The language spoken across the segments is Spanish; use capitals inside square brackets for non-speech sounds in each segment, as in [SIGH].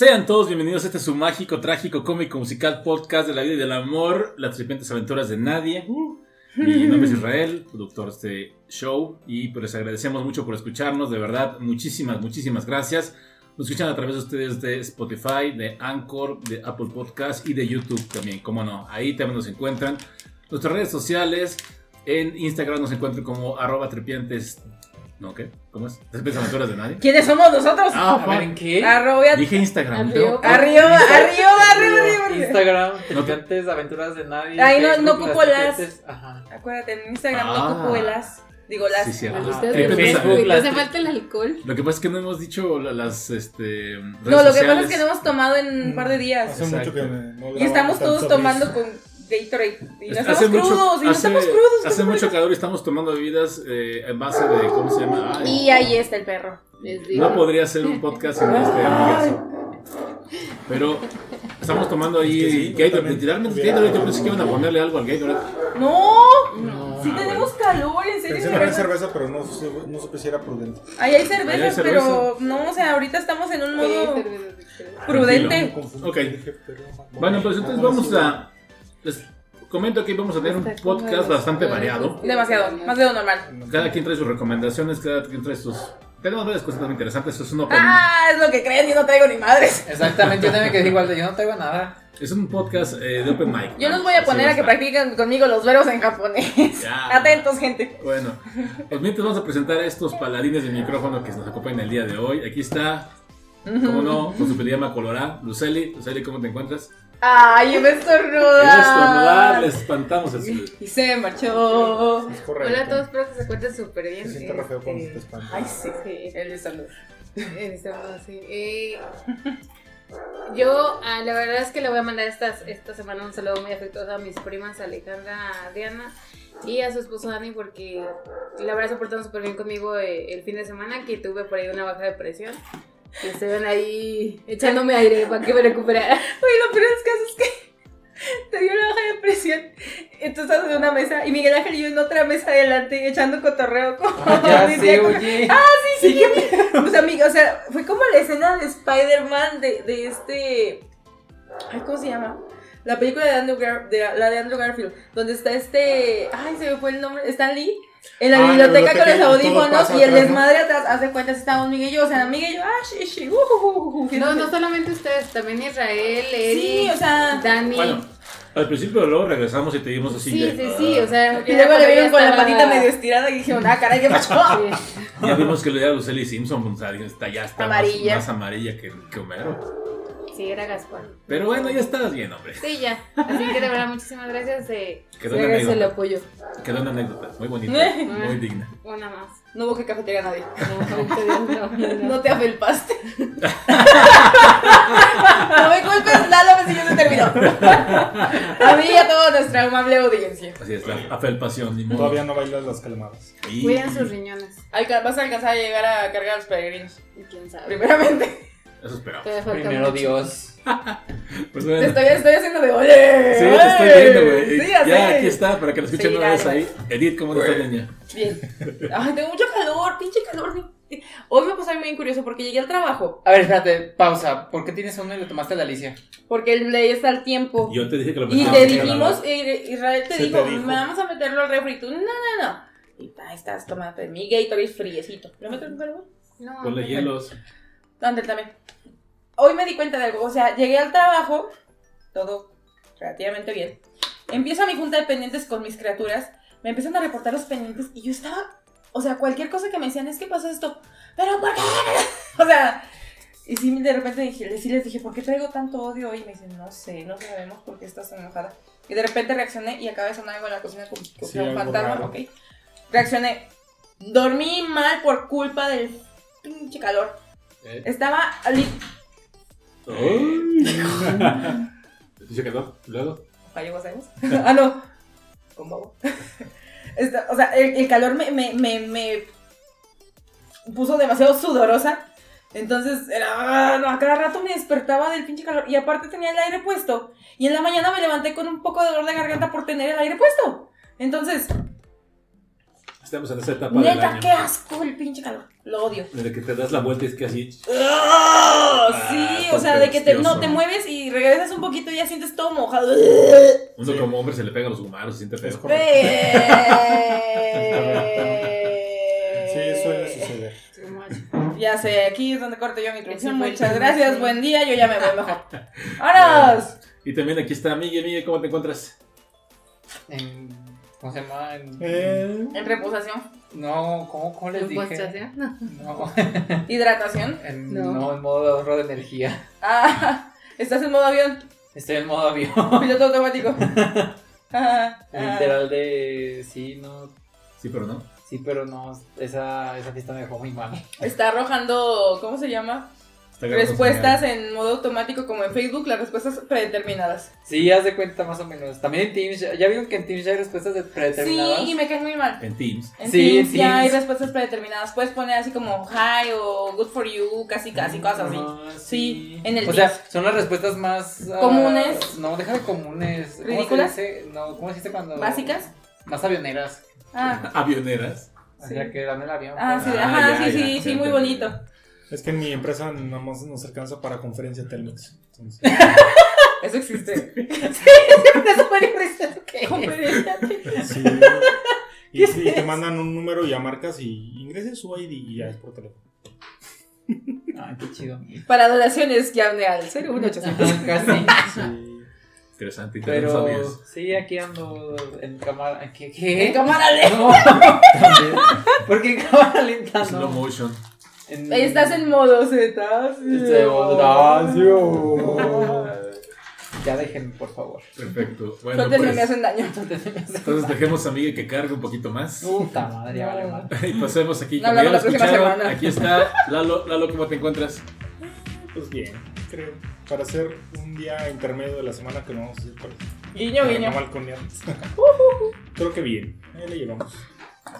Sean todos bienvenidos a este su mágico, trágico, cómico, musical podcast de la vida y del amor, las serpientes aventuras de nadie. Mi nombre es [LAUGHS] Israel, productor de este show, y pues les agradecemos mucho por escucharnos, de verdad, muchísimas, muchísimas gracias. Nos escuchan a través de ustedes de Spotify, de Anchor, de Apple Podcast y de YouTube también, cómo no, ahí también nos encuentran. Nuestras redes sociales, en Instagram nos encuentran como arroba trepiantes. ¿No qué? ¿Cómo es? ¿Trepiantes aventuras de nadie? ¿Quiénes somos nosotros? Ah, A ver, ¿en qué? Arroba, Dije Instagram. Arriba. pero- arriba, arriba, arriba, arriba. Instagram, Trepiantes, Aventuras de Nadie. Ay, no, no ocupo las- Ajá. Acuérdate, en Instagram Ah. no ocupo las. Digo, las. Sí, sí, Facebook, hace falta el alcohol. Lo que pasa es que no hemos dicho la- las este, redes no, lo que pasa es que no hemos tomado en un par de días. Hace mucho que no Y estamos todos tomando con Gatorade. Y no Hace estamos mucho- crudos, y no hace- estamos crudos. Hace ¿cómo mucho calor y estamos tomando bebidas eh, en base de. ¿Cómo se llama? Ay, Y ahí está el perro. No podría ser un podcast sin este amigazo. Pero estamos tomando ahí Es que sí, Gatorade. Literalmente Gatorade. Yo pensé que iban a ponerle algo al Gatorade. No, No. sí tenemos calor, en serio. Pensé en verdad. cerveza, pero no, no supe si era prudente. Ahí hay cervezas, Ahí hay cerveza. pero no, o sea, ahorita estamos en un modo prudente. Ok. Bueno, pues entonces vamos a. Les comento que vamos a tener un como podcast bastante variado. Demasiado, más de lo normal. Cada quien trae sus recomendaciones, cada quien trae sus. Tenemos varias cosas muy interesantes. Eso es un open. Ah, es lo que creen, yo no traigo ni madres. Exactamente, yo también quedé igual de yo no traigo nada. Es un podcast eh, de open mic. Yo ¿no? los voy a poner a que practiquen conmigo los verbos en japonés. Ya. [LAUGHS] Atentos, gente. Bueno, pues mientras vamos a presentar a estos paladines de micrófono que nos acompañan el día de hoy. Aquí está, como no, con su pijama colorada, Luceli. Luceli, ¿cómo te encuentras? Ay, me estornuda. Estornudar, les espantamos el Y se marchó. Es correcto. Hola a todos, espero que se encuentren súper bien. Se siente re feo cuando Este, te. Ay, sí. Sí. El modo, sí. Eh, yo, ah, la verdad es que le voy a mandar estas, esta semana un saludo muy afectuoso a mis primas Alejandra, Diana y a su esposo Dani porque la verdad se portaron súper bien conmigo eh, el fin de semana que tuve por ahí una baja de presión. Y estuvieron ahí echándome aire para que me recuperara. Oye, lo peor es que es que te dio la baja de presión. Entonces estás en una mesa y Miguel Ángel y yo en otra mesa adelante echando cotorreo. Como [LAUGHS] Ya [LAUGHS] decía, sé, como- oye. Sí, que o sea, amiga, o sea, fue como la escena de Spider-Man de, de este. Ay, ¿cómo se llama? La película de Andrew, Gar- de, la de Andrew Garfield, donde está este. Ay, se me fue el nombre. Stan Lee. En la Ah, biblioteca con los audífonos y el atrás, ¿no? desmadre atrás. Haz de cuenta si estábamos Miguel y yo. O sea, Miguel y yo, ah, sí, sí, uh, uh, uh, uh, No, no solamente ustedes, también Israel, Eri, Sí, o sea. Dani. Bueno, al principio luego regresamos y te dimos así. sí, de- sí, sí, o sea. Y luego le vieron con la patita medio estirada y dijeron, ah, caray, ¿qué [LAUGHS] pasó? Ya vimos que le dio a Luceli Simpson, o sea, está, ya está más- Amarilla. Más, amarilla que, que Homero. Sí, era Gaspar. Pero bueno, ya estás bien, hombre. Sí, ya. Así que de verdad, muchísimas gracias. Eh, Quedó una gracias el anécdota. apoyo. Quedó una anécdota muy bonita, [LAUGHS] muy digna. Una más. No hubo que cafetería a nadie. No, no, no, no. No te afelpaste. [LAUGHS] no me culpes, Lalo, me siguió terminó. A mí y a toda nuestra amable audiencia. Así es, la afelpación, ni modo. Todavía no bailas las calmadas. Y- Cuiden sus riñones. Vas a alcanzar a llegar a cargar a los peregrinos. Y quién sabe. Primeramente. Eso esperamos. Primero mucho. Dios. [LAUGHS] Pues Te bueno. estoy, estoy haciendo de ole. Sí, te estoy viendo, güey. Sí, ya ya, aquí está, para que lo escuchen Sí, una vez ahí. Edith, ¿cómo te está, niña? Bien. Ay, tengo mucho calor, pinche calor. Hoy me pasó algo bien curioso porque llegué al trabajo. A ver, espérate, pausa. ¿Por qué tienes uno y lo tomaste a la Alicia? Porque el ley está al tiempo. Yo te dije que lo Y te dijimos, lava. eh, Israel te dijo, te dijo. "Me vamos a meterlo al refri. Y tú, no, no, no. Y ahí estás tomando mi Gatorade friecito. ¿Lo meto en el refri? No, Ponle hielos. Ándale también. Hoy me di cuenta de algo. O sea, llegué al trabajo, todo relativamente bien. Empiezo mi junta de pendientes con mis criaturas. Me empiezan a reportar los pendientes y yo estaba. O sea, cualquier cosa que me decían es que pasó esto. Pero ¿por qué? [LAUGHS] O sea. Y sí, de repente dije, sí les dije, ¿por qué traigo tanto odio hoy? Y me dicen, no sé, no sabemos por qué estás enojada. Y de repente reaccioné y acaba de sonar algo en la cocina como que Sí, un fantasma. ¿ok? Reaccioné. Dormí mal por culpa del pinche calor. ¿Eh? Estaba li- ¿Sí se quedó? ¿Luego? [LAUGHS] Ah, no. Con babo. [LAUGHS] Esta- o sea, el, el calor me, me, me, me puso demasiado sudorosa. Entonces, era, no, a cada rato me despertaba del pinche calor. Y aparte tenía el aire puesto. Y en la mañana me levanté con un poco de dolor de garganta por tener el aire puesto. Entonces, Estamos en esa etapa del Neta, año. qué asco el pinche calor. Lo odio. Desde que te das la vuelta y es que así. ¡Ah! Sí, o sea, de que te, no, te mueves y regresas un poquito y ya sientes todo mojado. Uno Sí. como hombre se le pega a los humanos, se siente feo. [LAUGHS] Sí, suele suceder. Ya sé, aquí es donde corto yo mi introducción. Muchas gracias, buen día, yo ya me voy mejor. [LAUGHS] ¡Vámonos! Y también aquí está Miguel. Miguel, ¿cómo te encuentras? En, ¿Cómo se llama? En- Eh, En reposación, no, ¿cómo, cómo les ¿Tu dije? No, [LAUGHS] hidratación. en, No. no. en modo ahorro de energía. Ah, [LAUGHS] estás en modo avión, Estoy en modo avión. [LAUGHS] piloto automático. Ah, ah. Literal de. Sí, no. Sí, pero no. Sí, pero no. Esa, esa fiesta me dejó muy mal. Está arrojando, ¿cómo se llama? Respuestas en modo automático como en Facebook, las respuestas predeterminadas. Sí, haz de cuenta más o menos. También en Teams. ¿Ya vieron que en Teams ya hay respuestas de- predeterminadas? Sí, y me caen muy mal. En Teams. En Sí, Teams en ya hay respuestas predeterminadas. Puedes poner así como hi o good for you, casi casi, cosas así. Ah, Sí, en el O sea, Teams. son las respuestas más. ah, Comunes. no, deja de comunes. ¿Cómo se ¿Ridículas? dice? No, ¿cómo se dice cuando.? ¿Básicas? Más avioneras. Ah, [LAUGHS] Avioneras. O Sí. sea, que dan el avión. ah, sí, Ah, ajá, ya, sí, ya, sí, ya sí, muy bonito. Es que en mi empresa nada más nos alcanza para conferencia Telmex. Entonces, [LAUGHS] Eso existe. Eso fue diferente, ¿qué? Conferencia. sí. [LAUGHS] Y, y te mandan un número y ya marcas y ingreses su ID y ya es por teléfono. Ay, qué chido. Para donaciones, llame al 01800. Ajá, Casi. Sí. Interesante. y te no sabías. Pero sí, aquí ando en cámara. ¿Qué? En ¿Qué? cámara lenta. No, [LAUGHS] también. Porque en cámara lenta Slow motion. En- Estás en modo Z. Este modacio. Ya déjenme, por favor. Perfecto. Bueno, Suéltenme, me pues. hacen daño. Entonces dejemos a Miguel que cargue un poquito más. Puta madre, ya vale mal. [LAUGHS] Y pasemos aquí. No Como ya lo la próxima escucharon, semana. aquí está Lalo. Lalo, ¿cómo te encuentras? Pues bien, creo. Para hacer un día intermedio de la semana que no vamos a hacer. Guiño, guiño. no balconear. creo que bien. Ahí le llevamos.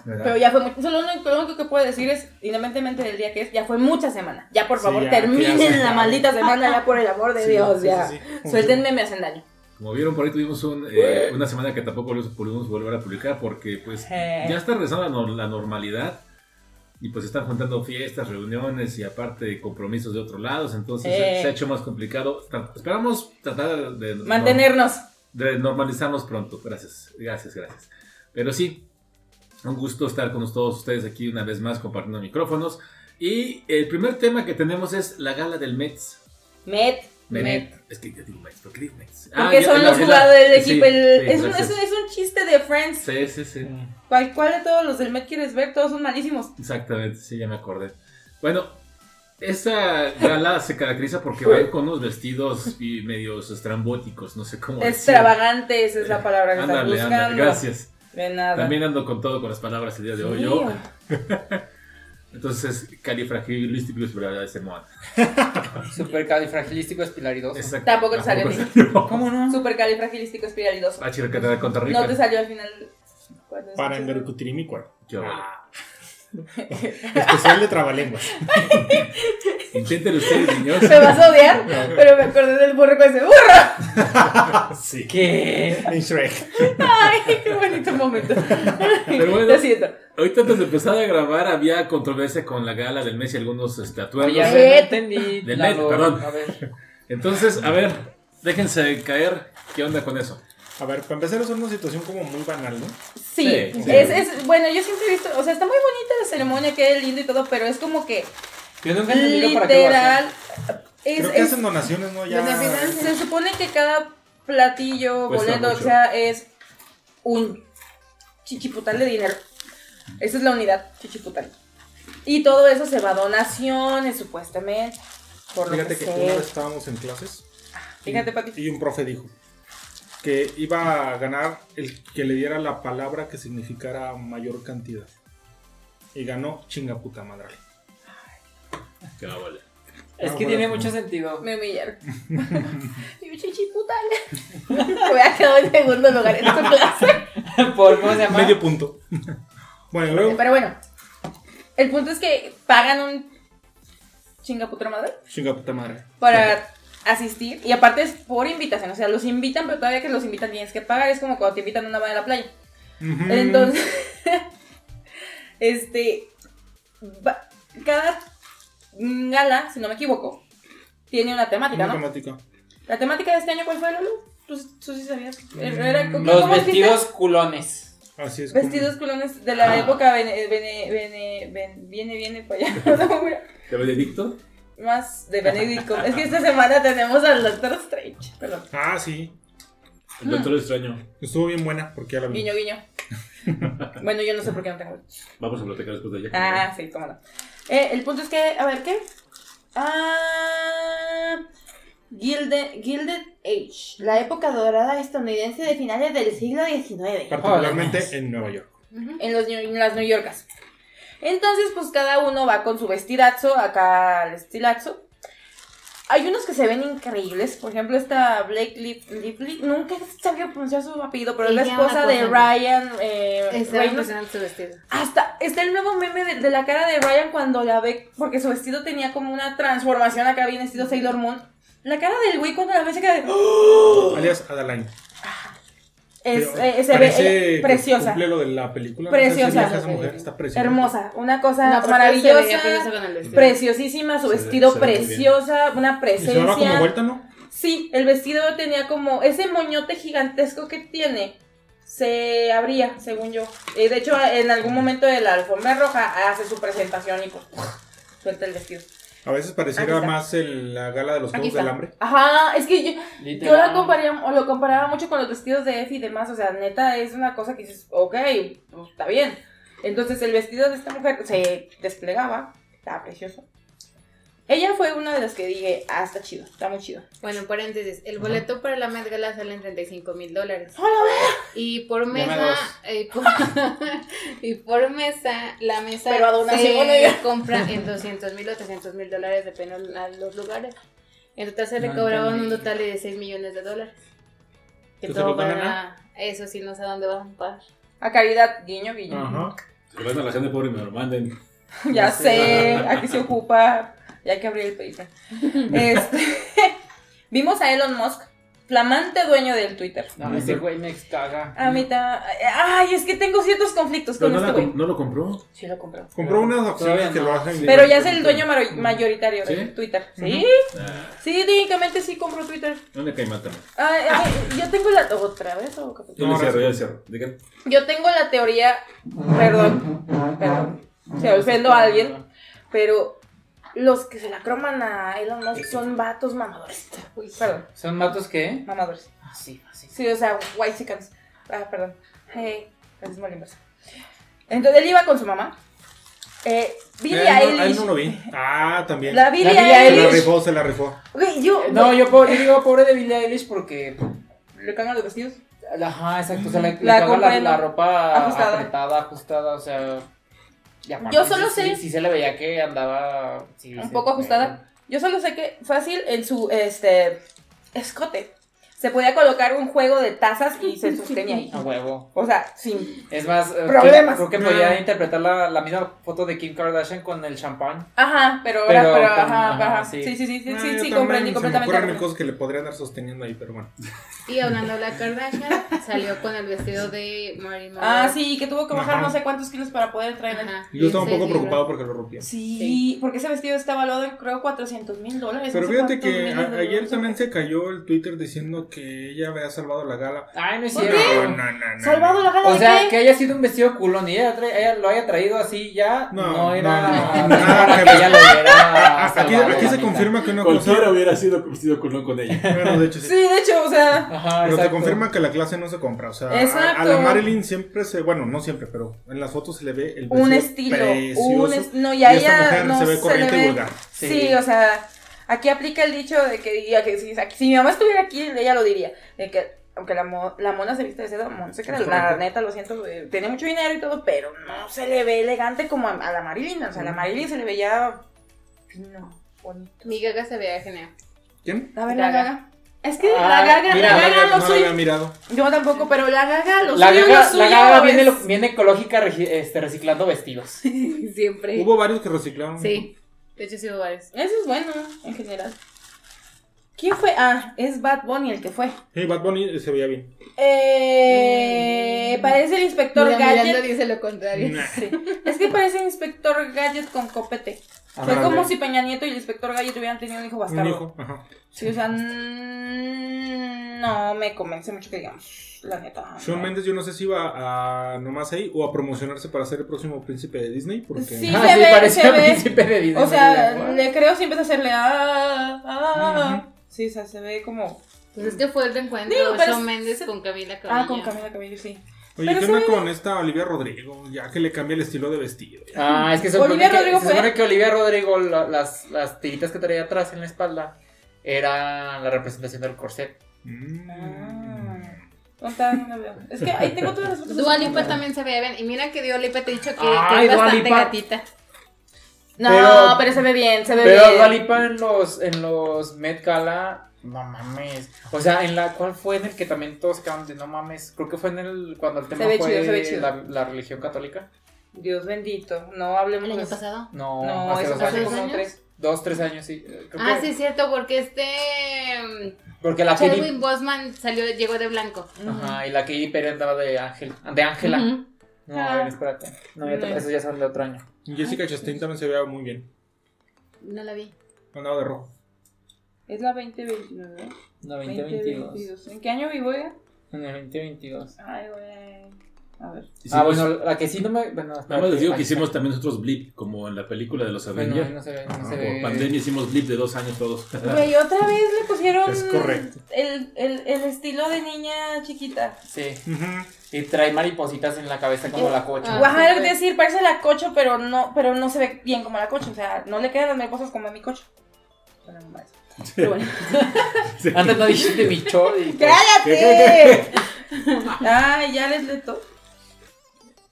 ¿Verdad? Pero ya fue mucho. Solo lo único, que puedo decir es, independientemente del día que es, ya fue mucha semana. Ya, por Sí, favor, que ya terminen se la maldita semana, ya por el amor de Sí, Dios, sí, ya. sí, sí. Suéltenme, me hacen daño. Como vieron por ahí tuvimos un, eh, una semana que tampoco pudimos volver a publicar porque pues Eh. ya está regresando la, nor- la normalidad y pues están juntando fiestas, reuniones y aparte compromisos de otros lados, entonces se, Eh. se ha hecho más complicado. Esperamos tratar de, Mantenernos. de normalizarnos pronto. Gracias, gracias, gracias. Pero sí, un gusto estar con todos ustedes aquí una vez más compartiendo micrófonos. Y el primer tema que tenemos es la gala del Mets. Met. Met. Met. Es que yo digo Mets, ¿por qué digo Mets? Porque Ah, ya, son la- los la- jugadores del sí, equipo. el- sí, es, un, es, un, es un chiste de Friends. Sí, sí, sí. ¿Cuál, ¿Cuál de todos los del Met quieres ver? Todos son malísimos. Exactamente, sí, ya me acordé. Bueno, esta gala [LAUGHS] se caracteriza porque van con unos vestidos y medios estrambóticos, no sé cómo decir. Extravagantes es la palabra que estás Ándale, buscando. ándale, gracias. De nada. También ando con todo con las palabras el día de hoy. Sí. Yo, [LAUGHS] entonces, califragilístico ese modo. [LAUGHS] Supercalifragilístico espilaridoso. Exacto. Tampoco te salió a ti. salió. [LAUGHS] ¿Cómo no? Supercalifragilístico espiralidoso. Ah, chica, que te da contra rica. No te salió al final. Para escuchas- Engarucutirimicuar. [LAUGHS] Especial de trabalenguas. [LAUGHS] Inténtelo ustedes, niños. Me vas a odiar, pero me acordé del burro con ese burro. [LAUGHS] Sí. ¿Qué? En Shrek. Ay, qué bonito momento. Pero bueno. Lo siento. Ahorita antes de empezar a grabar había controversia con la gala del mes y algunos atuendos. Oye, a Met. ver, no entendí. Del. Met, perdón. A ver. Entonces, a ver, déjense caer. ¿Qué onda con eso? A ver, para empezar es una situación como muy banal, ¿no? Sí. Es, es, bueno, yo siempre he visto, o sea, está muy bonita la ceremonia, qué lindo y todo, pero es como que Yo nunca entendido para qué lo literal. Es, Creo que es- hacen donaciones, ¿no? Ya. Se supone que cada platillo, Cuesta boleto, o sea, es un chichiputal de dinero. Esa es la unidad, chichiputal. Y todo eso se va a donaciones, supuestamente. Por lo Fíjate que que sé. una vez estábamos en clases. y- Fíjate, Pati. Y un profe dijo que iba a ganar el que le diera la palabra que significara mayor cantidad. Y ganó chinga puta madre. Que va a valer. Es Ah, que tiene mucho sentido. Me humillaron. [LAUGHS] Digo, chichiputal. [LAUGHS] Me voy a quedar en segundo lugar en esta clase. [LAUGHS] Por, ¿Cómo se llama? Medio punto. bueno, luego. Pero bueno, el punto es que pagan un chinga puta madre Chinga puta madre. para asistir. Y aparte es por invitación. O sea, los invitan, pero todavía que los invitan tienes que pagar. Es como cuando te invitan a una baña a la playa. Entonces, [LAUGHS] Este. va- cada gala, si no me equivoco, tiene una temática, Una ¿no? temática. ¿La temática de este año cuál fue, Lulu? ¿Tú, tú sí sabías? Mm, Era- ¿cómo- Los dijiste? vestidos culones. Así es. como- Vestidos culones de la época vene, vene, vene, ven- viene, viene para allá. [LAUGHS] ¿De Benedicto? Más de Benedict Es que esta semana tenemos al Doctor Strange. Perdón. Ah, sí. El doctor extraño. Estuvo bien buena porque ya la vi. Guiño, guiño. [LAUGHS] bueno, yo no sé por qué no tengo. Vamos a platicar después de ella. Ah, sí, cómo no. Eh, el punto es que, a ver, ¿qué? Ah. Gilded, Gilded Age, la época dorada estadounidense de finales del siglo XIX. Particularmente en Nueva York. en, los, en las New Yorkas. Entonces, pues cada uno va con su vestidazo, acá el estilazo. Hay unos que se ven increíbles, por ejemplo, esta Blake Lip- Lively, nunca sabía pronunciar su apellido, pero es la esposa de. Ryan eh, Está su vestido. Hasta está el nuevo meme de, de la cara de Ryan cuando la ve, porque su vestido tenía como una transformación acá, bien estilo Sailor Moon. La cara del güey cuando la ve se queda de... ¡Oh! Alias Adaline. Es, eh, se parece ve eh, preciosa, Cumple lo de la película. No sé si Preciosa. vieja esa mujer está preciosa. hermosa, una cosa No, maravillosa. Preciosísima, su Se vestido ve preciosa, una Y se daba como presencia. vuelta, ¿no? Sí, el vestido tenía como ese moñote gigantesco que tiene. Se abría, según yo. Eh, de hecho, en algún momento de la alfombra roja hace su presentación y pues suelta el vestido. A veces pareciera más el- la gala de los Juegos del. Hambre. Ajá, es que yo, yo Literal. la compararía, o lo comparaba mucho con los vestidos de Effie y demás. O sea, neta, es una cosa que dices, ok, pues, está bien. Entonces, el vestido de esta mujer se desplegaba, estaba precioso. Ella fue una de las que dije, ah, está chido, está muy chido. Bueno, en paréntesis, el boleto para la Met Gala sale en 35 mil dólares. ¡Hola, Y por mesa, eh, por- [LAUGHS] y por mesa, la mesa Pero a donación, se bueno, [LAUGHS] compra en 200 mil o 300 mil dólares, dependiendo de los lugares. En total se No recaudaban un total de 6 millones de dólares. Que ¿Tú se todo para... Eso sí, no sé a dónde van a pagar. A caridad, guiño, guiño. Ajá. A la gente pobre y me lo manden. [LAUGHS] Ya sé. aquí se ocupa. Ya hay que abrir el Patreon. Este, [LAUGHS] vimos a Elon Musk, flamante dueño del Twitter. No, ese güey me caga. A mí ta- Ay, es que tengo ciertos conflictos Pero con no, este la güey. com- no lo compró. Sí, lo compró. Compró unas Todavía acciones que no. lo hacen. Pero ya es el dueño maro- mayoritario de ¿Sí? Twitter. ¿Sí? Ah, Sí, técnicamente sí compró Twitter. no le cae también. Ay, ay, yo tengo la... ¿Otra vez o qué? Yo No, le cierro, yo le cierro. Digan. Yo tengo la teoría... Perdón, perdón. Se ofendo a alguien. Pero los que se la croman a Elon Musk son vatos mamadores. Uy, perdón, ¿Son matos qué? mamadores. Ah, sí, así. Sí, o sea, white chickens. Ah, perdón. Hey, a la inversa. Entonces él iba con su mamá. Eh, Billie Eh, no, a él Eilish. no lo vi. Ah, también. La Billie La Billie Se la Eilish. rifó, se la rifó. Güey, yo. No, yo, po- yo digo pobre de Billie Eilish porque. Le cagan los vestidos. Ajá, exacto. O sea, le, le La caga la, comprendo. la ropa Ajustada. apretada, ajustada, o sea. Aparte, Yo solo sí, sé- Sí, sí se le veía que andaba. sí, Un poco ajustada. Yo solo sé que fácil en su este escote se podía colocar un juego de tazas y se [LAUGHS] sostenía ahí. A huevo. O sea, sin. Es más, eh, Problemas. Creo que No. podía interpretar la, la misma foto de Kim Kardashian con el champán. Ajá, pero, Pero ahora, pero, con- ajá, ajá, ajá. sí. Sí, sí, sí, sí, Ah, sí, sí, comprendí Se me completamente. la cosas que le podrían dar sosteniendo ahí, pero bueno. Y hablando de la Kardashian, salió con el vestido de Marilyn Monroe. Ah, sí, que tuvo que bajar Ajá. no sé cuántos kilos para poder traer Yo estaba un 16 poco preocupado porque lo rompía. Sí, porque ese vestido está valuado en creo 400 mil dólares. Pero no sé fíjate que ayer también se cayó el Twitter diciendo que ella había salvado la gala. Ay, no es ¿Por cierto. No, no, no, no. ¿Salvado la gala O de sea, qué? que haya sido un vestido culón y ella, ella lo haya traído así ya, No, no, era no, [LAUGHS] no, no, no, era nada que ella lo hubiera Aquí, se confirma que una Cualquiera cosa. hubiera sido vestido culón con ella. Bueno, de hecho sí. Sí, de hecho, o sea... Ajá, Pero te confirma que la clase no se compra. O sea, a- la Marilyn siempre se. Bueno, no siempre, pero en las fotos se le ve el vestido un estilo, precioso. un est- no, y a y esta ella mujer no se ve corriente y vulgar. Sí. o sea, aquí aplica el dicho de que, diría que si, si mi mamá estuviera aquí, ella lo diría, de que aunque la, mo- la mona se viste de seda, se la neta, lo siento, eh, tiene mucho dinero y todo, pero no se le ve elegante como a, a la Marilyn, o sea, a la Marilyn se le veía fino, bonito. Mi gaga se veía genial. ¿Quién? A ver, la Gaga. gaga. Es que Ah, la gaga, mira, la gaga gaga no no soy, la había mirado. yo tampoco, pero la gaga, lo La suyo, gaga, lo suyo la gaga viene, lo- viene ecológica este, reciclando vestidos. [LAUGHS] Siempre. Hubo varios que reciclaron. Sí. De hecho, sí hubo varios. Eso es bueno, en general. ¿Quién fue? Ah, es Bad Bunny el que fue. Sí, Bad Bunny se veía bien. Eh, parece el inspector Mira, Gadget. dice lo contrario. Nah. Sí. Es que parece el inspector Gadget con copete. Fue como si Peña Nieto y el inspector Gadget hubieran tenido un hijo Un bastardo. hijo. Ajá. Sí, o sea, mm, no me convence mucho que digamos, la neta. Shawn no. Mendes yo no sé si iba a nomás ahí o a promocionarse para ser el próximo príncipe de Disney. Porque Sí. Ah, se sí, ve, parecía se ve. príncipe de Disney. O sea, le creo si empieza a hacerle ah, ah. Sí, o sea, se ve como Pues es que fue el reencuentro de pero Shawn es- Mendes se- con Camila Cabello. Ah, con Camila Cabello, sí. Oye, Pero ¿qué onda ve con esta Olivia Rodrigo? Ya que le cambia el estilo de vestido. Ah, es que se supone, Olivia que, Rodrigo se fue- supone que Olivia Rodrigo, la- las, las tiritas que traía atrás en la espalda, era la representación del corset. Mm. Ah. No la veo. Es que ahí tengo todas las fotos. Dua Lipa también se ve bien. Y mira que Dua Lipa te he dicho que, que Ay, es Dua bastante Lipa. gatita. No, Pero- pero, se ve bien, se ve Pero bien. Dua Lipa en los, en los Met Gala, no mames. O sea, en la ¿cuál fue en el que también todos quedaron de no mames? Creo que fue en el cuando el tema ve fue chido, se ve chido. la, la religión católica. Dios bendito. No hablemos ¿El año pasado? No, No, hace eso dos años. ¿Dos como tres. Dos, tres años, sí. Eh, creo Ah, que- sí, es cierto, porque este. Porque la Chadwick Katy, Bosman salió, llegó de blanco. ajá, y la Katy Perry andaba de Ángel, de Ángela. No, a Ah. ver, espérate. No, ya te- No. esos ya son de otro año. Jessica Chastain también se veía muy bien. No la vi. Andaba de rojo. Es la 2029. No, 2022. 2022. ¿En qué año vivo ya? En el 2022. Ay, güey. A ver. Ah, Hicimos- bueno, la que sí no me. Bueno, Nada más les digo que hicimos también nosotros blip, como en la película de los Bueno, Avengers. no se ve, no Ah, se por ve. pandemia hicimos blip de dos años todos. Güey, otra vez le pusieron Es correcto. El, el, el estilo de niña chiquita. Sí. Y trae maripositas en la cabeza como la cocha. Ah, te güey. decir, parece la cocho, pero no, pero no se ve bien como la cocho. O sea, no le quedan las mariposas como a mi cocho. Bueno, no más. Pero bueno. [LAUGHS] Antes no dijiste mi chor y. ¡Cállate! Ay, ya les leto.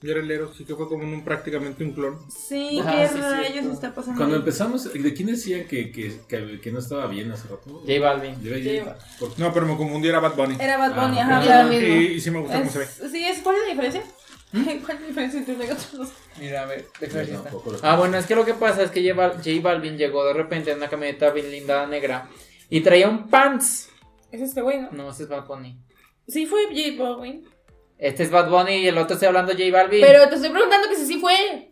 Y era el Eros, sí que fue como un, prácticamente un clon. Sí, Ah, qué sí, rayos está pasando. Cuando empezamos, ¿de quién decían que, que, que, que no estaba bien hace rato? J Balvin. Por- No, pero me confundí, era Bad Bunny. Era Bad Bunny, Ah, ajá. ya. Y, y sí me gusta cómo se ve. Es- sí, es, ¿cuál es la diferencia? ¿Cuál es la diferencia entre uno y? Mira, a ver, déjame ver si No, está. lo- Ah, bueno, es que lo que pasa es que J Bal- J Balvin llegó de repente en una camioneta bien linda negra y traía un pants. Es este güey, ¿no? No, ese es Bad Bunny. Sí, fue J Balvin. Este es Bad Bunny y el otro estoy hablando de J Balvin. Pero te estoy preguntando que si sí fue.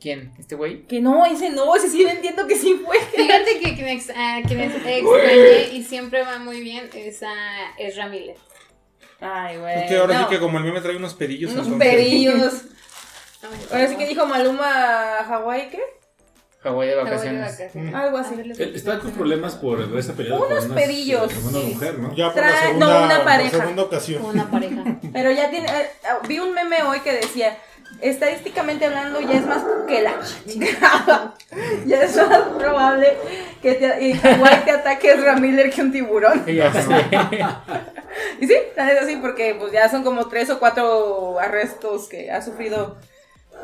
¿Quién? ¿Este güey? Que no, ese no, ese sí entiendo que sí fue. [LAUGHS] Fíjate que quien, ex, quien es extrañé y siempre va muy bien es a Ezra Miller. Ay, güey. Es que ahora no. sí que como el meme trae unos pedillos. Unos entonces- pedillos. [LAUGHS] Ahora sí que dijo Maluma Hawái, ¿qué? Hawái de vacaciones. vacaciones. Algo así. Él Estaba con problemas por haberse peleado Unos con pedillos. con una mujer, ¿no? Ya por la Trae- segunda, no, una por pareja. segunda ocasión. Una pareja. [LAUGHS] Pero ya tiene. eh, vi un meme hoy que decía. Estadísticamente hablando, ya es más que la chingada. [LAUGHS] ya es más probable que te, Hawái te ataque Ezra Miller que un tiburón. Ya sé. [LAUGHS] Y sí, la neta sí, porque pues ya son como tres o cuatro arrestos que ha sufrido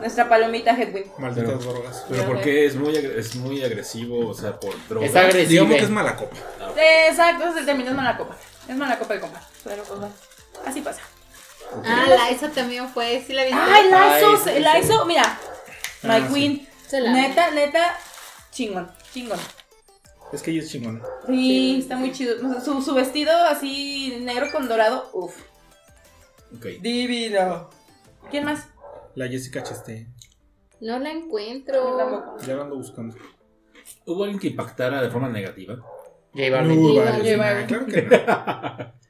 nuestra palomita Hedwig. Malditas drogas. Pero porque es muy, es muy agresivo, o sea, por drogas. Es agresivo. Digamos que es mala copa. Exacto, ese es el término, es mala copa. Es mala copa de compa. Pero pues así pasa. Ah, Liza también fue, ¿sí la viste? Ay, sí, Laizo, mira. My Ah, sí. Queen. La- Neta, neta, chingón, chingón. Es que ella es chingona. Sí, está muy chido. O sea, Su, su vestido así negro con dorado, uff. Ok. Divino. ¿Quién más? La Jessica Chastain. No la encuentro. tampoco. Ya la ando buscando. ¿Hubo alguien que impactara de forma negativa? J Balvin. No, J Balvin. Claro que no. [LAUGHS]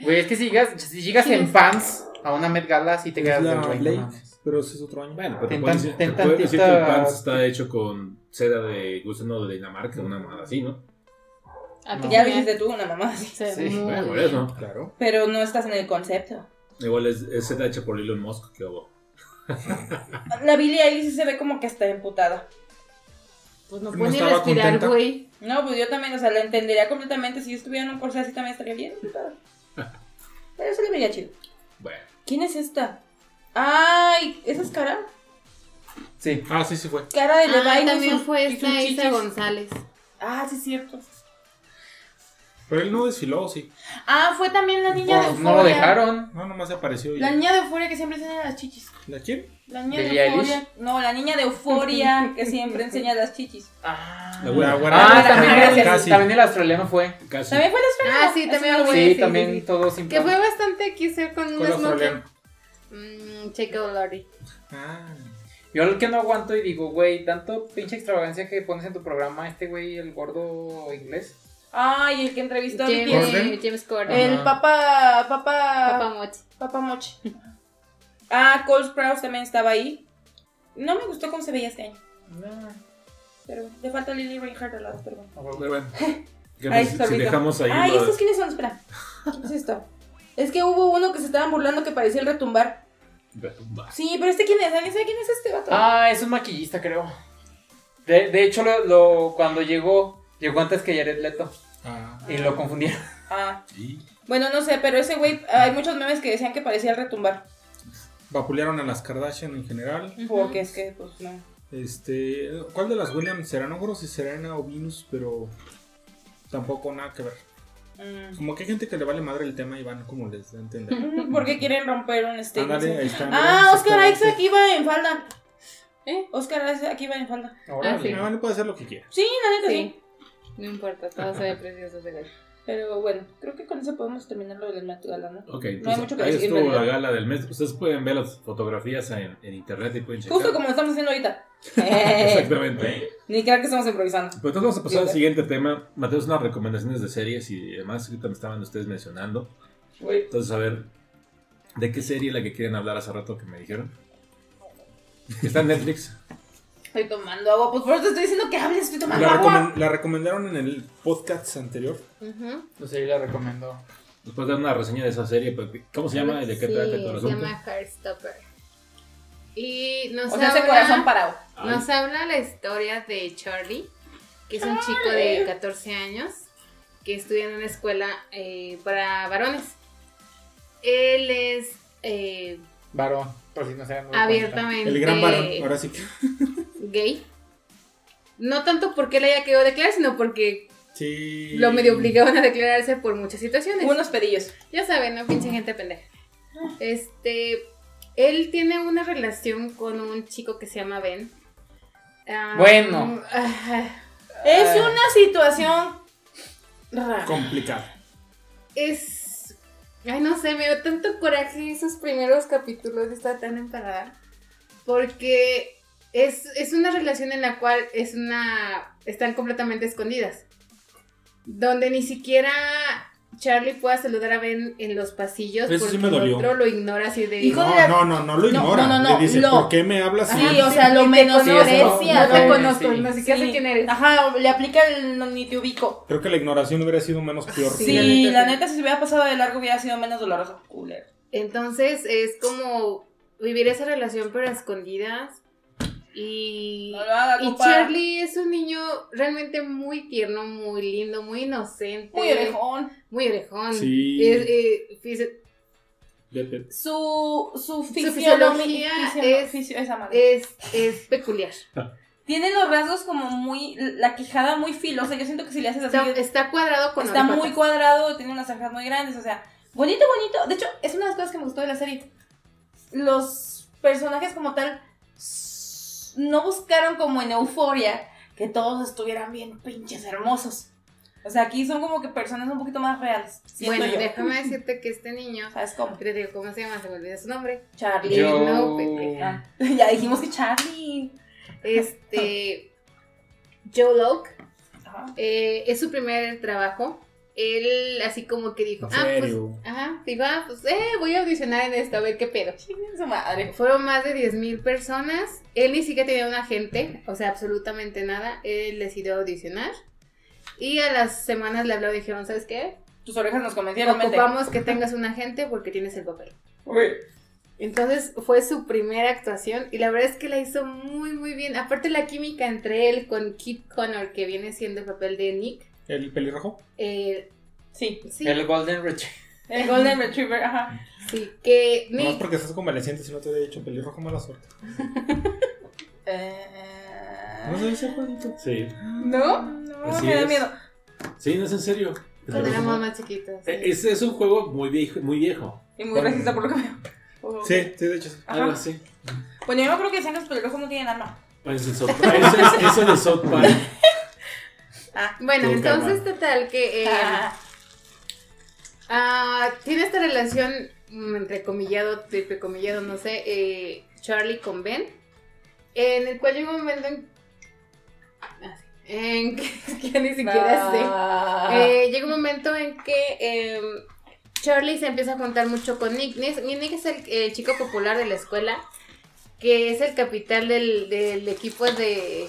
Güey, es que si llegas, si llegas en pants a una Met Gala, sí te quedas la de no pero ese es otro año. Bueno, pero te tan- decir, te que el pants está hecho con seda de gusano de Dinamarca, una mamada así, ¿no? Ah, No. Ya dijiste tú una mamá así. Sí, muy Bueno, por eso. Claro. Pero no estás en el concepto. Igual es, es seda hecha por Elon Musk, que hubo. La Billie Eilish sí se ve como que está emputada. Pues no No ni respirar, contenta. güey. No, pues yo también, o sea, la entendería completamente. Si yo estuviera en un corset así también estaría bien. [LAUGHS] Pero se le vería chido. Bueno. ¿Quién es esta? Ay, ¿esa es cara? Sí. Ah, sí, sí fue. Cara de Ah, Levi con también sus- fue esta Isa. González. Ah, sí, es cierto. Pero él no desfiló, sí. Ah, fue también la niña de Euforia. no lo dejaron. No, nomás apareció. y- La niña de Euforia que siempre enseña las chichis. ¿La quién? La niña de ¿Billie Euforia. No, la niña de Euforia que siempre enseña las chichis. Ah, La güera. Ah, Ah, también, gracias. el, Casi. también el australiano fue. Casi. ¿También fue la estrella? Ah, sí, también lo fue. Sí, sí, también sí, sí. todo sin Que fue bastante quise con un ¿Cuál smoking. australiano? Mmm, Checo Lorry. Ah. Yo el que no aguanto y digo, güey, tanto pinche extravagancia que pones en tu programa, este güey, el gordo inglés. Ay, el que entrevistó a James? James Corden. El papá, Papá Mochi. papá Mochi. Ah, Cole Sprouse también estaba ahí. No me gustó cómo se veía este año. Pero le falta Lily Reinhardt al lado, perdón. Pero bueno. [LAUGHS] ¿Qué Ay, pasa si sorbito. dejamos ahí Ay, lo- ¿estos quiénes son? Espera. ¿Qué es esto? Es que hubo uno que se estaban burlando que parecía el retumbar. Va. Sí, pero este quién es? ¿Alguien sabe quién es este vato? Ah, es un maquillista, creo. De, de hecho, lo, lo- cuando llegó, llegó antes que Jared Leto. Ah. Y lo confundieron. Ah, Sí. bueno, no sé, pero ese güey, hay muchos memes que decían que parecía el retumbar. Vapulearon a las Kardashian en general. Porque es que, pues no. Este, ¿cuál de las Williams será? No recuerdo si Serena o Venus, pero tampoco nada que ver. Mm. Como que hay gente que le vale madre el tema y van como les da a entender. [LAUGHS] Porque quieren romper un este. Ándale, ahí está. Ah, mira, Oscar. Isaac iba en falda. ¿Eh? Oscar Isaac iba en falda. Órale. Ah, sí. Ah, puede hacer lo que quiera. Sí, la neta sí. Sí. No importa, todo se ve precioso ese. Pero bueno, creo que con eso podemos terminar lo del Met Gala, ¿no? Ok, No hay mucho que ahí decir, estuvo la gala del mes. Ustedes pueden ver las fotografías en, en internet y pueden checar. Justo como estamos haciendo ahorita. [LAUGHS] Eh, Exactamente. Ni crean que estamos improvisando. Pues entonces vamos a pasar al siguiente tema. Mateo, unas recomendaciones de series y demás. Ahorita me estaban ustedes mencionando. Entonces, a ver, ¿de qué serie es la que quieren hablar hace rato que me dijeron? Está en Netflix. Estoy tomando agua. Pues por eso te estoy diciendo que hables, estoy tomando La, agua. la recomendaron en el podcast anterior. Ujú. Pues sí, la recomiendo. Después de una reseña de esa serie, pues, ¿cómo se llama y de qué Sí, trata todo el Se llama Heartstopper. Y nos O sea, ese habla- corazón parado. Ay, Nos habla la historia de Charlie, que es un chico de 14 años que estudia en una escuela eh, para varones. Él es eh, Varón, por si no se abiertamente El gran varón. Ahora sí que. Gay. No tanto porque él haya querido declarar, sino porque Sí. lo medio obligaban a declararse por muchas situaciones. Unos pedillos. Ya saben, ¿no? Pinche gente pendeja. Este. Él tiene una relación con un chico que se llama Ben. Ah, Bueno. ah, Es Ay. una situación rara. Complicado. es. Ay, no sé, me dio tanto coraje esos primeros capítulos. Estaba tan emparada. Porque es, es una relación en la cual es una. Están completamente escondidas. Donde ni siquiera Charlie pueda saludar a Ben en los pasillos Eso sí porque el otro lo ignora así de. Hijo No, de la- no, no, no lo No, ignora. no, no, no, Le dice, lo- ¿por qué me hablas así? Sí, o sea, lo Ni menosprecia. conozco, no te Sí. conozco, Sí. no siquiera sé Sí. quién eres. Ajá, le aplica el no, ni te ubico. Creo que la ignoración hubiera sido menos peor. Sí, Sí, la neta, si se hubiera pasado de largo hubiera sido menos doloroso. Entonces es como vivir esa relación pero a escondidas. Y, No lo haga, y. Charlie es un niño realmente muy tierno, muy lindo, muy inocente. Muy orejón. Muy orejón. Sí. Es, eh. Su, su fisiología fisiolo- es- fisio- esa madre. es, es peculiar. Tiene los rasgos como muy. La quijada muy filosa. Yo siento que si le haces así. Está, está cuadrado con está muy cuadrado, tiene unas cejas muy grandes, o sea, bonito, bonito. De hecho, es una de las cosas que me gustó de la serie. Los personajes como tal no buscaron como en Euforia que todos estuvieran bien pinches hermosos. O sea, aquí son como que personas un poquito más reales. Bueno, yo. déjame [LAUGHS] decirte que este niño, ¿Sabes cómo? te digo, ¿cómo se llama? Se me olvidó su nombre. Charlie. Yo- No. Ah, [LAUGHS] ya dijimos que Charlie. Este. Joe Locke. Ajá. Eh, es su primer trabajo. Él así como que dijo, ¿En ah, pues, ajá, dijo, ah, pues, eh, voy a audicionar en esto, a ver qué pedo. Chinguen su madre. Fueron más de 10.000 personas. Él ni siquiera tenía un agente, o sea, absolutamente nada. Él decidió audicionar. Y a las semanas le habló y dijeron, ¿sabes qué? Tus orejas nos convencieron. Ocupamos que tengas un agente porque tienes el papel. Uy. Entonces fue su primera actuación y la verdad es que la hizo muy muy bien. Aparte la química entre él con Kit Connor, que viene siendo el papel de Nick. ¿El pelirrojo? eh, Sí, sí, El Golden Retriever. el Golden Retriever, ajá. sí, que No es porque estás convaleciente, si no te hubiera dicho pelirrojo, mala suerte. [LAUGHS] Eh... ¿No se dice Juanito? Sí. ¿No? No, Así me da es. miedo. Sí, no es en serio. Cuando éramos más chiquitos. sí. Eh, Es, es un juego muy viejo. Muy viejo. Y muy racista por lo que veo. Oh, Sí, sí, de hecho. Algo así. Bueno, yo me acuerdo que decían que los pelirrojos no tienen alma. Es el South Park. [LAUGHS] Eso es, eso es de South Park. Ah. Bueno, entonces total que eh, [LAUGHS] Ah. tiene esta relación mm, entre comillado, triple comillado, no sé, eh, Charlie con Ben, en el cual llega un momento en, ah, en que, [LAUGHS] que ya ni siquiera sé. Ah. Eh, llega un momento en que eh, Charlie se empieza a juntar mucho con Nick. Nick, Nick es el, el chico popular de la escuela, que es el capitán del, del equipo de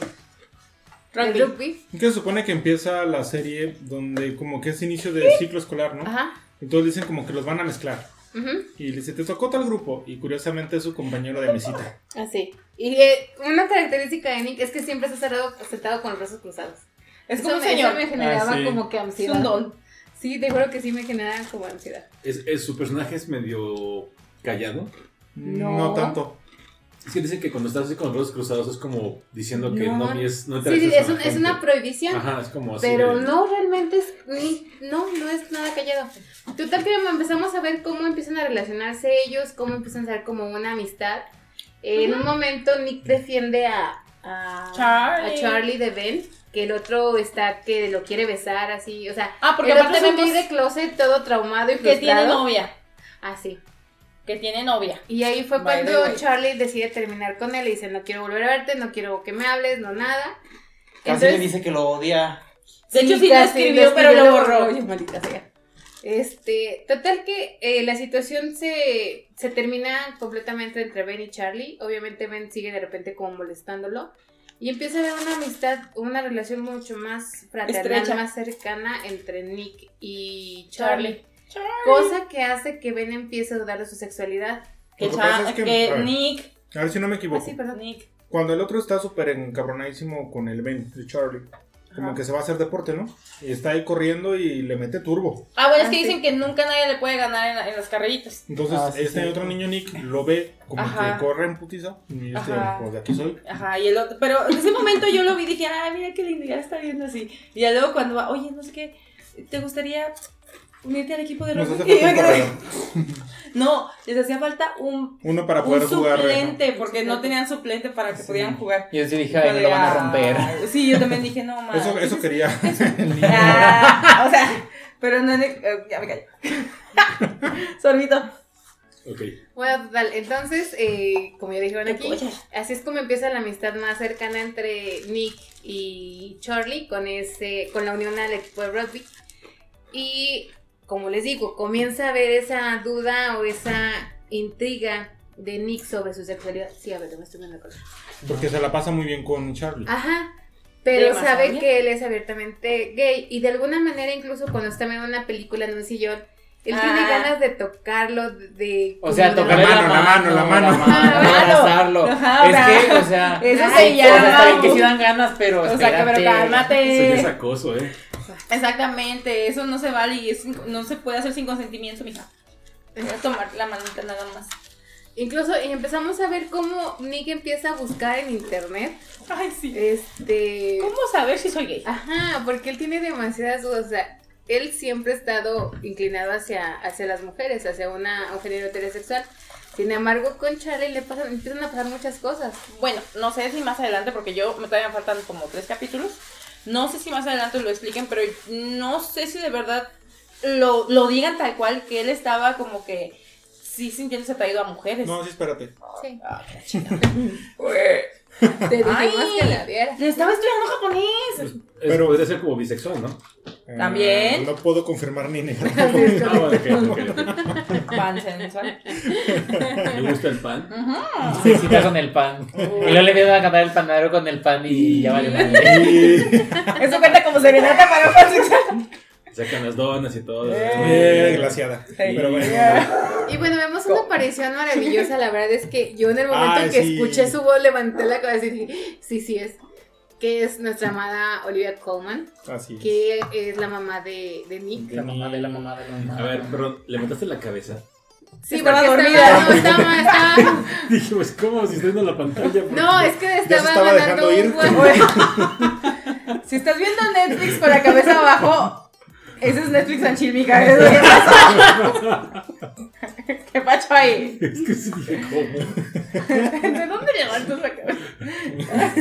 rugby. Que se supone que empieza la serie donde como que es inicio de ciclo escolar, ¿no? Ajá. Entonces dicen como que los van a mezclar. ujú. Y le dice, te tocó tal grupo. Y curiosamente es su compañero de mesita. Así. Y eh, una característica de Nick es que siempre está cerrado, sentado con los brazos cruzados. Es Eso como un me- señor. Eso me generaba Ah, sí. como que Es ansiedad. un don. Sí, te juro que sí me generaba como ansiedad. Es, es- su personaje es medio callado. No. No, tanto. Es que dicen que cuando estás así con los brazos cruzados es como diciendo que no, No. es, no Sí, sí, interactúas es, un- una prohibición. Ajá, es como así. Pero de- no, realmente es ni, no, no es nada callado. Total que empezamos a ver cómo empiezan a relacionarse ellos, cómo empiezan a ser como una amistad. Eh, En un momento Nick defiende a, a, Charlie. a Charlie de Ben, que el otro está que lo quiere besar así, o sea, Ah, porque el aparte otro de closet todo traumado y que tiene frustrado. novia. Ah, sí. Que tiene novia. Y ahí fue By cuando. Charlie decide terminar con él y dice, no quiero volver a verte, no quiero que me hables, no nada. Casi le dice que lo odia. De hecho, sí lo escribió, pero lo borró. Oye, maldita sea. Este, total que eh, la situación se, se termina completamente entre Ben y Charlie. Obviamente Ben sigue de repente como molestándolo. Y empieza a haber una amistad, una relación mucho más fraternal, Estrecha. más cercana entre Nick y Charlie. Cosa que hace que Ben empiece a dudar de su sexualidad. Que, que Cha- pasa es que- que a ver. Nick. A ver si no me Ah, equivoco. sí, perdón. Nick. Cuando el otro está súper encabronadísimo con el Ben de Charlie. Como Ajá. que se va a hacer deporte, ¿no? Y está ahí corriendo y le mete turbo. Ah, bueno, es Ah, que dicen que nunca nadie le puede ganar en, la- en las carreritas. Entonces, Ah, sí, este sí. otro niño Nick lo ve como Ajá. que corre en putiza. Y este, Ajá. pues de aquí soy. Ajá, y el otro. Pero en ese momento yo lo vi y dije, ay, mira qué lindo, ya está viendo así. Y ya luego cuando va, oye, no sé qué, ¿te gustaría unirte al equipo de Nos rugby? hace. [LAUGHS] [LAUGHS] No, les hacía falta un, Uno para un suplente, porque no tenían suplente para que Sí. pudieran jugar. Yo sí dije, ay, me lo van a romper. Sí, yo también dije, no, mames. [LAUGHS] Eso, eso quería. Ah, o sea, pero no, eh, ya me callo. Sorbito. Ok. Bueno, total, entonces, eh, como ya dijeron aquí, así es como empieza la amistad más cercana entre Nick y Charlie con ese, con la unión al equipo de rugby. Y como les digo, comienza a haber esa duda o esa intriga de Nick sobre su sexualidad. Sí, a ver, me estoy viendo cosa. Porque se la pasa muy bien con Charlie. Ajá. Pero sabe bien. que él es abiertamente gay. Y de alguna manera, incluso cuando está viendo una película en un sillón, él tiene Ah. ganas de tocarlo, de... O sea, tocarle la mano, mano, la mano, la mano. la mano, Claro. abrazarlo. Ajá, es que, o sea, eso se llama- que sí dan ganas, pero O sea, que, pero Eso ya es cálmate. acoso, ¿eh? Exactamente, eso no se vale y es- no se puede hacer sin consentimiento, mija. Voy a tomar la manita nada más. Incluso y empezamos a ver cómo Nick empieza a buscar en internet. Ay, sí. Este. ¿Cómo saber si soy gay? Ajá, porque él tiene demasiadas dudas. O sea, él siempre ha estado inclinado hacia, hacia las mujeres, hacia una, un género heterosexual. Sin embargo, con Charlie le pasan, empiezan a pasar muchas cosas. Bueno, no sé si más adelante, porque yo me todavía me faltan como tres capítulos. No sé si más adelante lo expliquen, pero no sé si de verdad lo, lo digan tal cual, que él estaba como que sí sintiéndose atraído a mujeres. No, sí, espérate. Sí. Ah. [LAUGHS] [LAUGHS] Te dijimos Ay. que la vieras. Le estaba estudiando japonés. Es- Pero- podría ser como bisexual, ¿no? Eh, También. no puedo confirmar ni negar. [LAUGHS] Ah, bueno, ok. Pansensual. Me gusta el pan. Se excita con el pan. Y luego le empiezan a cantar el panadero con el pan y ya vale madre. Y- Eso cuenta como serenata para un pansexual. Sacan las donas y todo. Eh, glaciada. Pero bueno. [LAUGHS] Y bueno, vemos una aparición [LAUGHS] maravillosa. La verdad es que yo en el momento en que sí. escuché su voz levanté la cabeza y dije, sí, sí es. Que es nuestra amada Olivia Colman, Así es. que es la mamá de, de Nick. La mamá de la mamá de la mamá. A ver, perdón, levantaste la cabeza. Sí, Estaba porque dormida. Estaba, no, estaba, estaba- [LAUGHS] Dije, pues, ¿cómo? Si estoy viendo la pantalla. ¿por no, es que estaba, estaba mandando dejando un. Si estás viendo Netflix con la cabeza abajo, Ese es Netflix and chill, mija. ¿Qué [LAUGHS] pasó? [LAUGHS] ¿Qué pacho ahí? Es que sí dije cómo. ¿De dónde levantas la cabeza?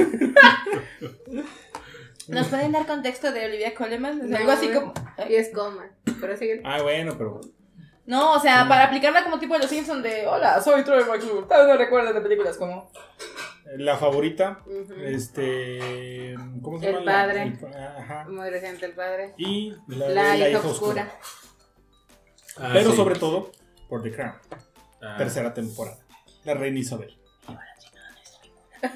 ¿Nos pueden dar contexto de Olivia Coleman? No, algo así como... Y es coma. Pero sigue. Ah, bueno, pero. No, o sea, para aplicarla como tipo de los Simpsons de Hola, soy Troy McClure. Tal vez no recuerdas de películas como... La favorita, Ujú. este. ¿Cómo se El llama? La- padre. el pa- ajá. Muy reciente el padre. Y la, La, de hija oscura. Ah, Pero sí. sobre todo por The Crown, Ah, tercera temporada. La reina Isabel. [LAUGHS]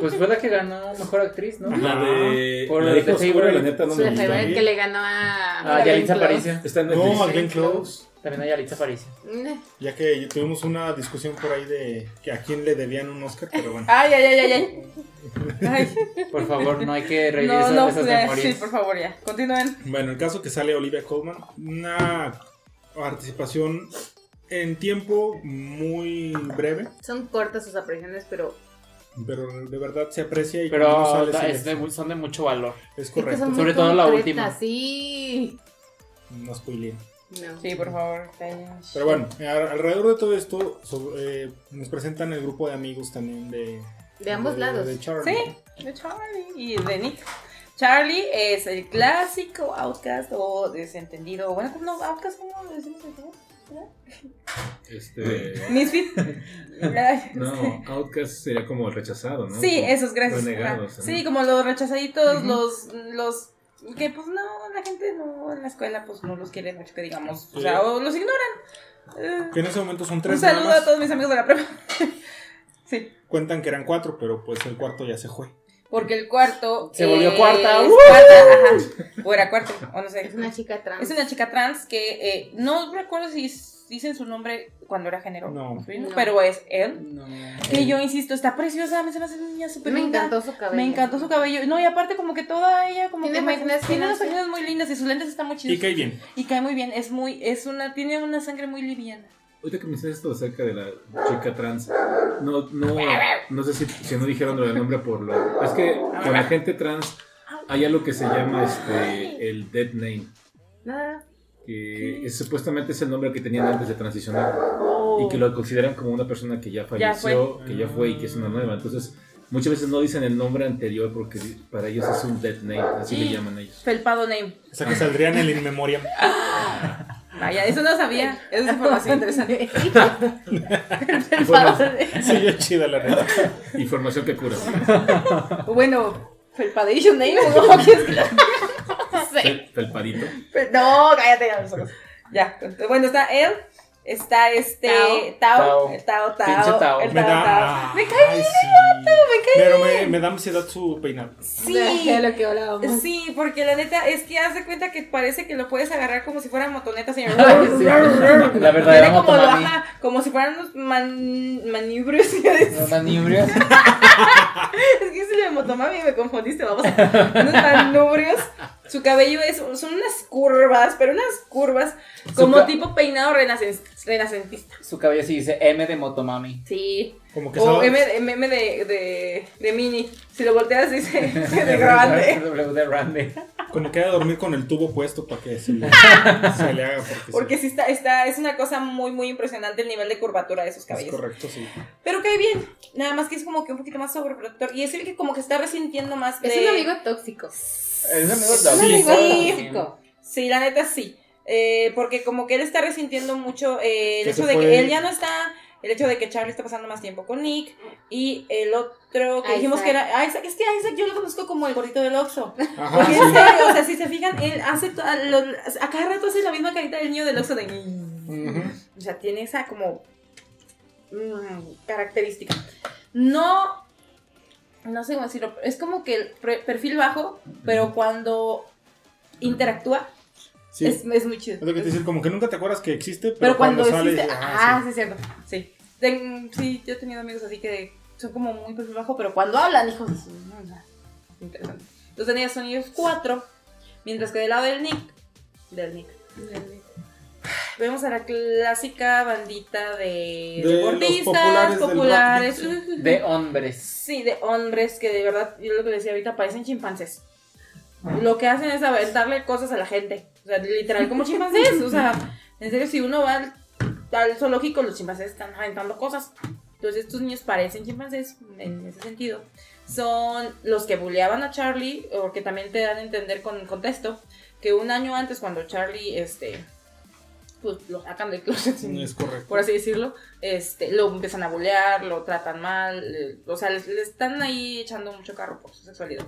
Pues fue la que ganó mejor actriz, ¿no? La de. Por la la de oscura, la neta no me gusta. que le ganó a. Ah, Yalitza. Aparicio. Está en Netflix. No, a Glenn Close. También hay Yalitza Aparicio. Mm, Ya que tuvimos una discusión por ahí de que a quién le debían un Oscar, pero bueno. Ay, ay, ay, ay, ay. Por favor, no hay que revivir no, esas, no, esas ya, memorias. sí, por favor, ya. Continúen. Bueno, el caso que sale Olivia Colman, una participación en tiempo muy breve, Son cortas sus apariciones, pero. pero de verdad se aprecia y Pero sale, da- es de- son de mucho valor. es Es que correcto. Sobre todo la última. Sí. No spoileen. No. Sí, por favor. Pero bueno, alrededor de todo esto so- eh, nos presentan el grupo de amigos también de... De ambos lados. De Charlie. Sí, de Charlie y de Nick. Charlie es el clásico outcast o desentendido. Bueno, ¿cómo no? ¿Outcast cómo lo decimos? Este. [LAUGHS] Misfit. [LAUGHS] No, Outcast sería como el rechazado, ¿no? Sí, esos, gracias. Renegados. Sí, como los rechazaditos, los, los que pues no, la gente no, en la escuela pues no los quiere mucho, que digamos, o sea, o los ignoran. Eh, Que en ese momento son un tres nada saludo a todos mis amigos de la prepa. [LAUGHS] sí, Cuentan que eran cuatro, pero pues el cuarto ya se fue. porque el cuarto... Se volvió cuarta. es ¡Uh! cuarta, ajá, o era cuarto, o no sé. Es una chica trans. Es una chica trans que eh, no recuerdo si dicen su nombre cuando era género No. pero es él. No. Que yo insisto, está preciosa, me se me hace una niña súper Me linda. encantó su cabello. Me encantó su cabello. No, y aparte como que toda ella como Tiene que me tiene unas facciones muy lindas y sus lentes están muy chidos. Y cae bien. Y cae muy bien, es muy es una tiene una sangre muy liviana. Ahorita que me dices esto acerca de la chica trans, no, no, no sé si, si no dijeron lo del nombre por lo. Es que con la gente trans hay algo que se llama este el dead name, Nada. Que es, supuestamente es el nombre que tenían antes de transicionar Oh. y que lo consideran como una persona que ya Ya falleció, que ya fue y que es una nueva. Entonces, muchas veces no dicen el nombre anterior porque para ellos es un dead name, así le llaman ellos. Felpado name. O sea que saldrían en el in memoriam. [LAUGHS] Vaya, eso no sabía. Esa es información [LAUGHS] interesante. Sí, [LAUGHS] yo chida la neta. información que cura. bueno, Felpadation name, ¿o ¿no? [LAUGHS] ¿Quieres que la- Fel- Felpadito. Fe- No, cállate ya los ojos. Ya, bueno, está él, está este Tao, Tao. el Tao, Tao, Pinche Tao. el Me Tao, da. Tao. Me cae Ay, sí. Pero me, me da ansiedad su peinado. Sí. [LAUGHS] De lo que hablábamos. Sí, porque la neta es que haz de cuenta que parece que lo puedes agarrar como si fueran motonetas [LAUGHS] y Sí, La verdadera Tiene como, como si fueran unos man, manibrios. Los manibrios. es que si de motomami me confundiste, vamos. Unos manubrios. Su cabello es, son unas curvas, pero unas curvas como tipo peinado renacen- renacentista. Su cabello sí dice M de motomami. Sí. Como que O M, de- meme de, de, de mini. Si lo volteas dice [LAUGHS] de grande. [LAUGHS] W de grande. Como que de dormir con el tubo puesto para que se le, [LAUGHS] se le haga. Porque, Porque sí, sí está, está, es una cosa muy, muy impresionante el nivel de curvatura de esos es cabellos. correcto, sí. Pero cae bien. Nada más que es como que un poquito más sobreprotector. Y es el que como que está resintiendo más de... Es un amigo tóxico. Es un amigo Es tóxico. un amigo Sí. tóxico. Sí, la neta sí. Eh, porque como que él está resintiendo mucho eh, el hecho de que él ya no está, el hecho de que Charlie está pasando más tiempo con Nick y el otro que dijimos Isaac. que era Isaac, es que a Isaac yo lo conozco como el gordito del Oxxo. Porque sí. en serio, o sea, si se fijan, él hace a, lo- a cada rato hace la misma carita del niño del Oxxo de Ujú. o sea, tiene esa como mm, característica. No, no sé cómo decirlo, es como que el perfil bajo, pero cuando interactúa Sí. es, es muy chido. Es lo que te decir, como que nunca te acuerdas que existe, pero, Pero cuando, sale. existe, ah, ah, sí. es cierto, sí. Ten- sí, yo he tenido amigos así que son como muy perfil bajo, pero cuando hablan, hijos de su- no, no, interesante. Entonces tenías son ellos cuatro, mientras que del lado del Nick, del Nick, vemos a la clásica bandita de, De deportistas populares populares, del [LAUGHS] De hombres. sí, de hombres que de verdad, yo lo que decía ahorita, parecen chimpancés. lo que hacen es aventarle cosas a la gente. O sea, literal, como chimpancés. O sea, en serio, si uno va al, zoológico, los chimpancés están aventando cosas. Entonces, estos niños parecen chimpancés en ese sentido. Son los que bulleaban a Charlie, o que también te dan a entender con el contexto, que un año antes, cuando Charlie, este, pues lo sacan del closet, sin- Es correcto. por así decirlo, este, lo empiezan a bullear, lo tratan mal, eh, o sea, le, le están ahí echando mucho carro por su sexualidad.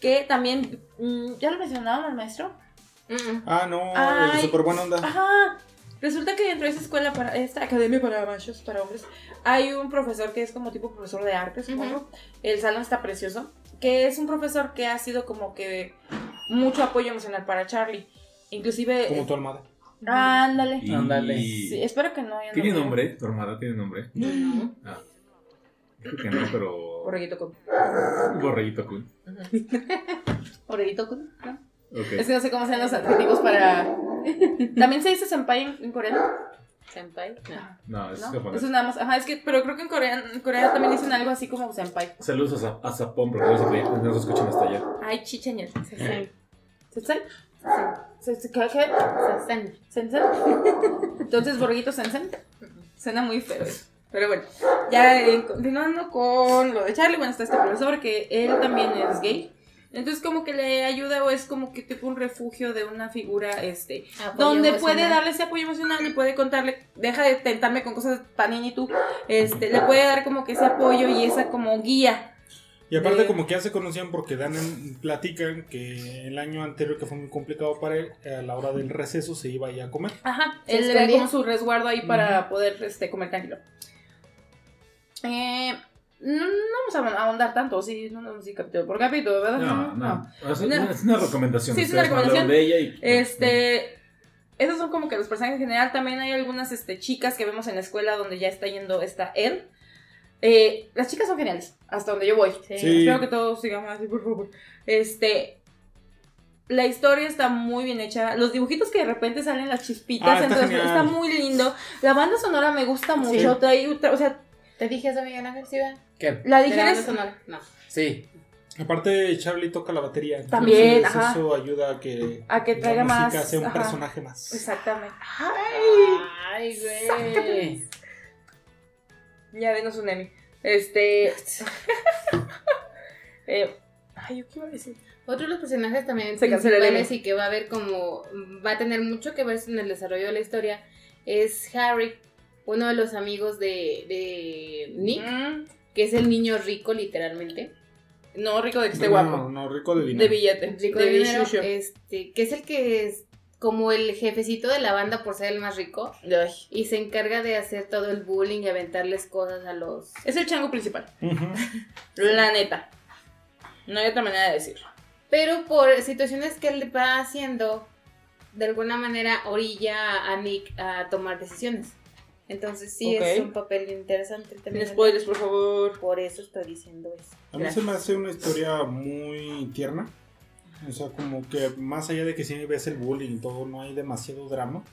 Que también, mm, ya lo mencionaba el maestro. Mm, Ah, no, Ay. super buena onda. Ajá. Resulta que dentro de esa escuela, para esta academia para machos, para hombres, hay un profesor que es como tipo profesor de arte, supongo. El salón está precioso. Que es un profesor que ha sido como que mucho apoyo emocional para Charlie. Inclusive... Como tu almada. Ándale. Y- Ándale. Sí, espero que no haya ¿Tiene nombre. nombre? ¿Tu armada tiene nombre? [GASPS] No. Ah. Creo que no, pero. Borreguito con. Borreguito Kun. [LAUGHS] Borreguito con. ¿no? Ok. Es que no sé cómo sean los adjetivos para. [LAUGHS] También se dice senpai en, en coreano. Senpai. No. No, es ¿no? japonés. Eso nada más. Ajá, es que, pero creo que en Corea, en Corea también dicen algo así como senpai. Saludos a, a Sapón, porque no se, no se escuchan hasta allá. Ay, chicheñas. Sesen. ¿Sensei? ¿Se- se- ¿Qué? qué? ¿Sensen? Entonces, borreguito sensen. Suena muy feo. Pero bueno, ya eh, continuando con lo de Charlie, bueno, está este profesor que él también es gay. Entonces como que le ayuda o es como que tipo un refugio de una figura, este, Apoyo donde emocional. puede darle ese apoyo emocional y puede contarle, deja de tentarme con cosas panini tú, este, le puede dar como que ese apoyo y esa como guía. Y aparte de- como que ya se conocían porque dan en- platican que el año anterior que fue muy complicado para él, a la hora del receso se iba ya a comer. Ajá, él le da como su resguardo ahí para poder este, comer tranquilo. Eh, no, no vamos a ahondar tanto, sí, no, no, sí, capítulo por capítulo, ¿verdad? No, no. Es, No. es una recomendación. Sí, es una recomendación. de ella y. Este, esos son como que los personajes en general. También hay algunas este, chicas que vemos en la escuela donde ya está yendo esta él. Eh, las chicas son geniales, hasta donde yo voy. Sí. Sí. Espero que todos sigamos así, por favor. Este. La historia está muy bien hecha. Los dibujitos que de repente salen las chispitas. Ah, está entonces está muy lindo. La banda sonora me gusta mucho. Trae, o sea, ¿Te dije eso, Miguel Ángel? ¿Sí? ¿Qué? la ¿De la banda dijeres. No. Sí. Aparte Charlie toca la batería. entonces También, ajá. Eso ayuda a que, A que traiga la música más, sea un ajá. personaje más. Exactamente. Ay, güey. Ya denos un Emmy. Este. [LAUGHS] eh, ay, ¿yo qué iba a decir? Otro de los personajes también Se principales y que va a ver como va a tener mucho que ver en el desarrollo de la historia es Harry, uno de los amigos de, de Nick, Mm, que es el niño rico literalmente, no, rico de que esté No, guapo. No, rico de De dinero. billete. rico de de dinero, este, que es el que es como el jefecito de la banda por ser el más rico Ay. y se encarga de hacer todo el bullying y aventarles cosas a los Es el chango principal. La neta. No hay otra manera de decirlo. Pero por situaciones que él va haciendo, de alguna manera orilla a Nick a tomar decisiones. Entonces sí es un papel interesante Sin también. spoilers, por favor. Por eso estoy diciendo eso. A mí se me hace una historia muy tierna. O sea, como que más allá de que si ves el bullying y todo, no hay demasiado drama.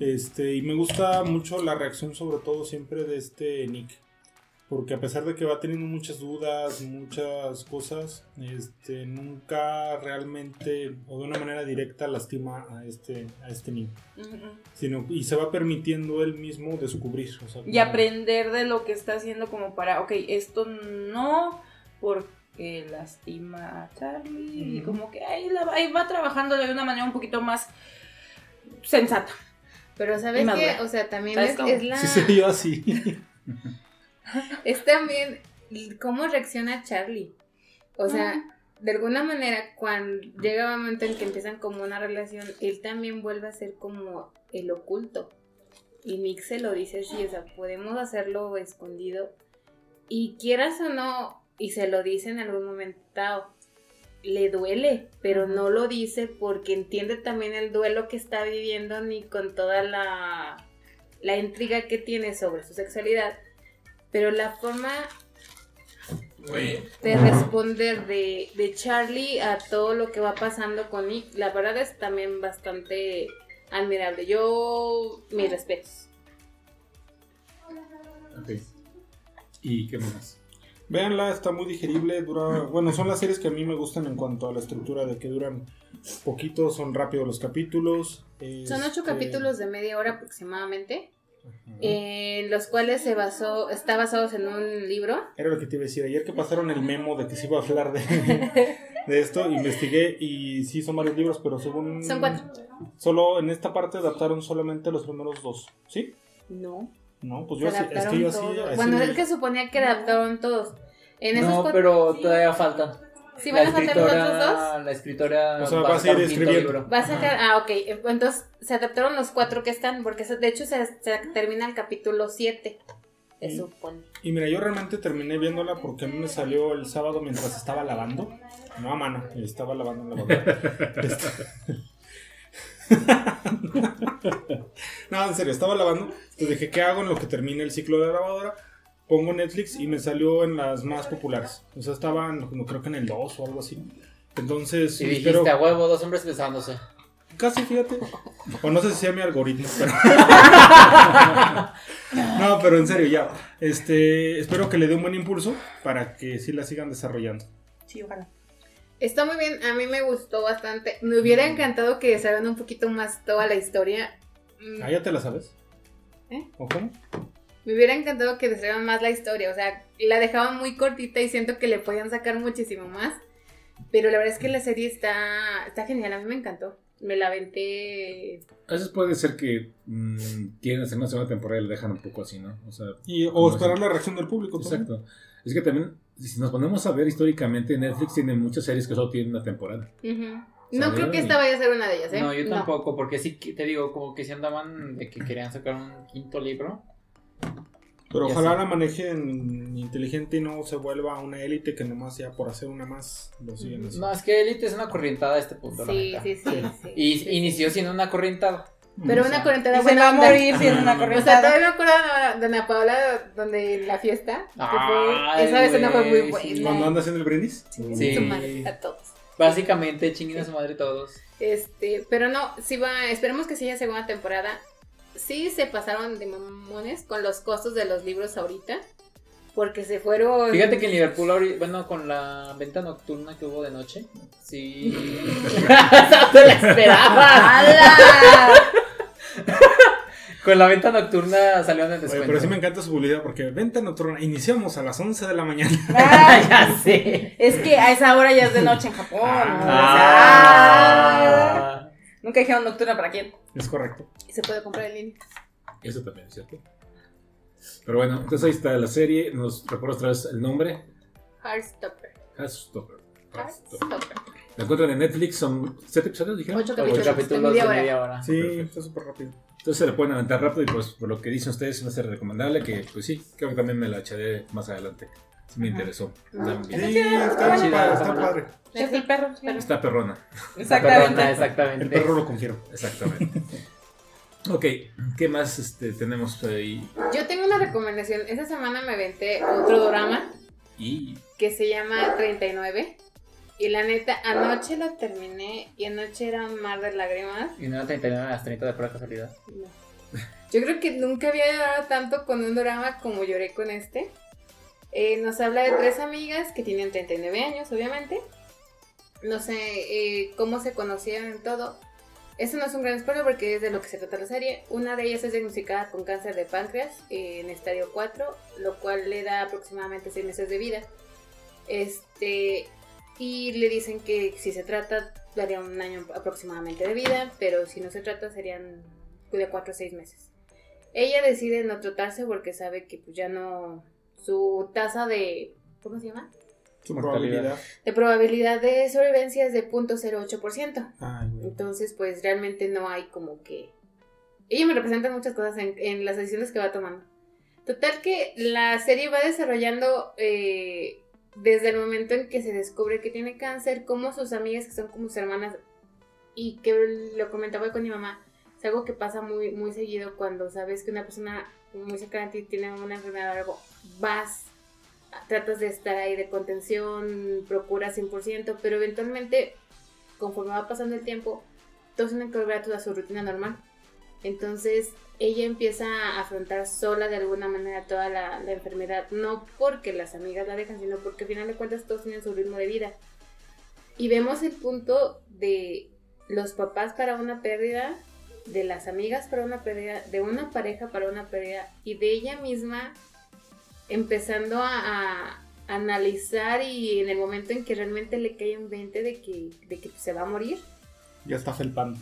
Este, y me gusta mucho la reacción, sobre todo siempre de este Nick. Porque a pesar de que va teniendo muchas dudas, muchas cosas, este, nunca realmente o de una manera directa lastima a este, a este niño. Sino, y se va permitiendo él mismo descubrir. o sea, Y como- aprender de lo que está haciendo como para, ok, esto no, porque lastima a Charlie. Y como que ahí, la- ahí va trabajando de una manera un poquito más sensata. Pero ¿sabes buena. O sea, también ¿Sabes es, cómo? es la... Sí se dio así. [LAUGHS] Es también cómo reacciona Charlie. O sea, de alguna manera, cuando llega un momento en que empiezan como una relación, él también vuelve a ser como el oculto. Y Nick se lo dice así, o sea, podemos hacerlo escondido. Y quieras o no, y se lo dice en algún momento, le duele, pero no lo dice porque entiende también el duelo que está viviendo Nick con toda la, la intriga que tiene sobre su sexualidad. Pero la forma de responder de, de Charlie a todo lo que va pasando con Nick, la verdad es también bastante admirable. Yo, mis respetos. Ok. ¿Y qué más? Véanla, está muy digerible, dura... Bueno, son las series que a mí me gustan en cuanto a la estructura de que duran poquito, son rápidos los capítulos. Son ocho este, capítulos de media hora aproximadamente, en los cuales se basó, está basados en un libro. Era lo que te iba a decir. Ayer que pasaron el memo de que se iba a hablar de, [LAUGHS] de esto, investigué y sí son varios libros, pero según... Son cuatro. Solo en esta parte adaptaron solamente los primeros dos, ¿sí? No. No, pues yo así, es adaptaron que yo así... todos. así Bueno, es que suponía que adaptaron todos. En esos No, pero todavía faltan. ¿Sí van a faltar los otros dos? La escritora O sea, va va a seguir escribiendo. Va a sacar, ah, ok. Entonces se adaptaron los cuatro que están, porque de hecho se, se termina el capítulo 7. Se supone. Y mira, yo realmente terminé viéndola porque a mí me salió el sábado mientras estaba lavando. No a mano, estaba lavando en la lavadora. [LAUGHS] Este- [LAUGHS] no, en serio, estaba lavando. Entonces dije, ¿qué hago en lo que termine el ciclo de la lavadora? Pongo Netflix y me salió en las más populares. O sea, estaba en- como creo que en el 2 o algo así. Entonces, Y dijiste, a huevo, dos hombres besándose. Casi, fíjate. [LAUGHS] O no sé si sea mi algoritmo, pero. [LAUGHS] no, pero en serio, ya. Este, espero que le dé un buen impulso para que sí la sigan desarrollando. Sí, ojalá. Está muy bien, a mí me gustó bastante. Me hubiera encantado que se un poquito más toda la historia. Mm, Ah, ya te la sabes. ¿Eh? ¿O cómo? Me hubiera encantado que desarrollaran más la historia. O sea, la dejaban muy cortita y siento que le podían sacar muchísimo más. Pero la verdad es que la serie está, está genial, a mí me encantó. Me la aventé. A veces puede ser que mm, quieren hacer una segunda temporada y le dejan un poco así, ¿no? O sea, Y, o ¿Cómo esperar así? la reacción del público. también. exacto. Es que también, si nos ponemos a ver históricamente, Netflix tiene muchas series que solo tienen una temporada. No creo que esta vaya a ser una de ellas, ¿eh? No, yo tampoco, porque sí te digo, como que si andaban de que querían sacar un quinto libro. Pero Ya ojalá sé. la manejen inteligente y no se vuelva una élite que nomás ya por hacer una más lo siguen haciendo. No, es que Elite es una corrientada a este punto, la Sí, neta. sí, sí, sí. Y Sí, inició siendo una corrientada. Pero O una sea, cuarentena Y se buena va a morir siendo una O sea, corrientada. todavía me acuerdo de Ana Paola donde la fiesta. que fue- esa escena fue muy buena. Cuando anda haciendo el brindis. Sí. Su madre, a todos. Básicamente, chinguen a su madre todos. Este, pero no, sí va, esperemos que siga segunda temporada. Sí se pasaron de mamones con los costos de los libros ahorita. Porque se fueron. Fíjate que en Liverpool, bueno, con la venta nocturna que hubo de noche, sí. [LAUGHS] no te la esperaba. ¡Hala! [LAUGHS] Con la venta nocturna salieron en Oye, descuento. pero sí me encanta su publicidad porque venta nocturna. Iniciamos a las 11 de la mañana. [LAUGHS] Ah, ya sé. es que a esa hora ya es de noche en Japón. ¿no? Ah. O sea, ah. Nunca dijeron nocturna para quién. Es correcto. Y se puede comprar en línea. Eso también es cierto. Pero bueno, entonces ahí está la serie. Nos recuerdo otra vez el nombre. Heartstopper. Heartstopper. Heartstopper. Heartstopper. La encuentran en Netflix, son siete episodios, dijeron. Ocho Ocho capítulos. capítulos de media hora. media hora. Sí, Perfecto. está súper rápido. Entonces se le pueden aventar rápido y pues por lo que dicen ustedes es una serie recomendable que pues sí, creo que también me la echaré más adelante. Me interesó. Ah, También. Sí, está, chida, está padre. Es el perro. sí. Está perrona. Perrona, Exactamente. exactamente. El perro lo confiero. Exactamente. ok, ¿qué más este, tenemos ahí? Yo tengo una recomendación. Esta semana me aventé otro drama Y que se llama 39. Y la neta, anoche lo terminé y anoche era un mar de lágrimas. Y no era 39 a las 30 de pura casualidad. No. Yo creo que nunca había llorado tanto con un drama como lloré con este. Eh, nos habla de tres amigas que tienen 39 años, obviamente. No sé eh, cómo se conocieron en todo. Eso no es un gran spoiler porque es de lo que se trata la serie. Una de ellas es diagnosticada con cáncer de páncreas en estadio 4, lo cual le da aproximadamente 6 meses de vida. Este, y le dicen que si se trata, daría un año aproximadamente de vida, pero si no se trata, serían de 4 a 6 meses. Ella decide no tratarse porque sabe que pues ya no. Su tasa de. ¿Cómo se llama? Su probabilidad. De probabilidad de sobrevivencia es de 0.08%. Ay. Entonces, pues realmente no hay como que. Ella me representa muchas cosas en, en las decisiones que va tomando. Total que la serie va desarrollando eh, desde el momento en que se descubre que tiene cáncer, como sus amigas que son como sus hermanas, y que lo comentaba con mi mamá, es algo que pasa muy, muy seguido cuando sabes que una persona muy cercana a ti tiene una enfermedad o algo, vas, tratas de estar ahí de contención, procuras 100%, pero eventualmente, conforme va pasando el tiempo, todos tienen que volver a toda su rutina normal. Entonces ella empieza a afrontar sola de alguna manera toda la, la enfermedad, no porque las amigas la dejan, sino porque al final de cuentas todos tienen su ritmo de vida. Y vemos el punto de los papás para una pérdida, de las amigas para una pérdida, de una pareja para una pérdida y de ella misma empezando a, a analizar y en el momento en que realmente le cae un 20 de que, de que se va a morir, Ya está felpando.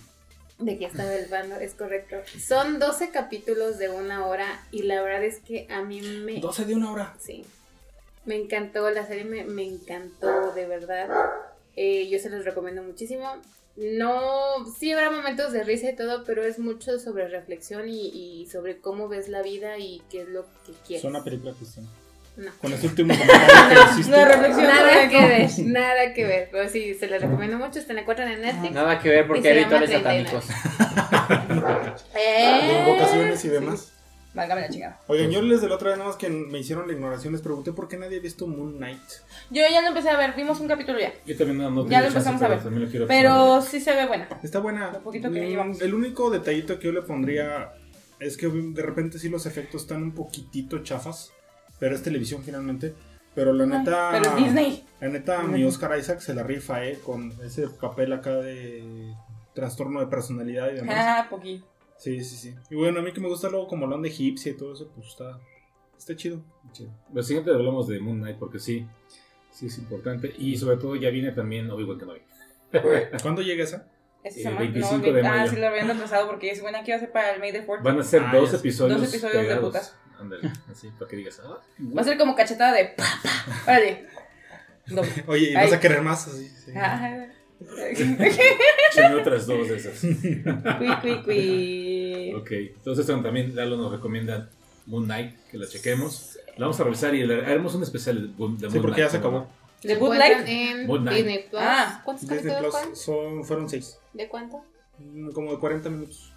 de que estaba [LAUGHS] el bando, es correcto. Son 12 capítulos de una hora y la verdad es que a mí me... 12 de una hora. Sí. Me encantó, la serie me, me encantó, de verdad. Eh, yo se los recomiendo muchísimo. No, sí habrá momentos de risa y todo, pero es mucho sobre reflexión y, y sobre cómo ves la vida y qué es lo que Es quieres. una película cristiana. No. Con ese [LAUGHS] último comentario que hiciste. No, reflexión. Nada que ver, nada que ver. Pero sí, se les recomiendo mucho. Están encuentran en Netflix. Nada que ver porque hay rituales 39. satánicos. [LAUGHS] Eh. Invocaciones y demás. Válgame la chingada. Oigan, yo les de la otra vez nada más que me hicieron la ignoración les pregunté por qué nadie ha visto Moon Knight. Yo ya lo empecé a ver, vimos un capítulo ya. Yo también no, no Ya lo empezamos a ver. también lo quiero Pero sí se ve buena. Está buena. Lo poquito que Mm, llevamos. El único detallito que yo le pondría es que de repente sí los efectos están un poquitito chafas, pero es televisión finalmente. Pero la neta, Pero es Disney. la neta, mi Oscar Isaac se la rifa, eh, con ese papel acá de trastorno de personalidad y demás. Ah, poquito. Sí, sí, sí. Y bueno, a mí que me gusta luego como la onda egipcia y todo eso, pues está, está chido. Sí. Lo siguiente hablamos de Moon Knight porque sí, sí es importante. Y sobre todo ya viene también Obi-Wan Kenobi. [LAUGHS] ¿Cuándo llega esa? Eh, semana. 25 no, de Ah, mayo. sí lo habían retrasado porque es buena que iba a ser para el May the 4 Van a ser Ah, dos episodios. Dos episodios de pegados. putas. Ándale, [LAUGHS] así, para que digas, ah, Va a ser como cachetada de pa, pa. Órale. [LAUGHS] Doble. Oye, ¿y Ay. vas a querer más? Así, sí. Ah. Échame otras dos de esas. Cui, cui, cui. Ok, entonces también Lalo nos recomienda Moon Knight, que la chequemos. La vamos a revisar y le haremos un especial de, de Moon Sí, porque ya se ¿cómo acabó. ¿De encuentran Life? en Good Night. Disney Plus. Ah. ¿Cuántos Disney Plus fueron? son, fueron seis. ¿De cuánto? Mm, Como de 40 minutos.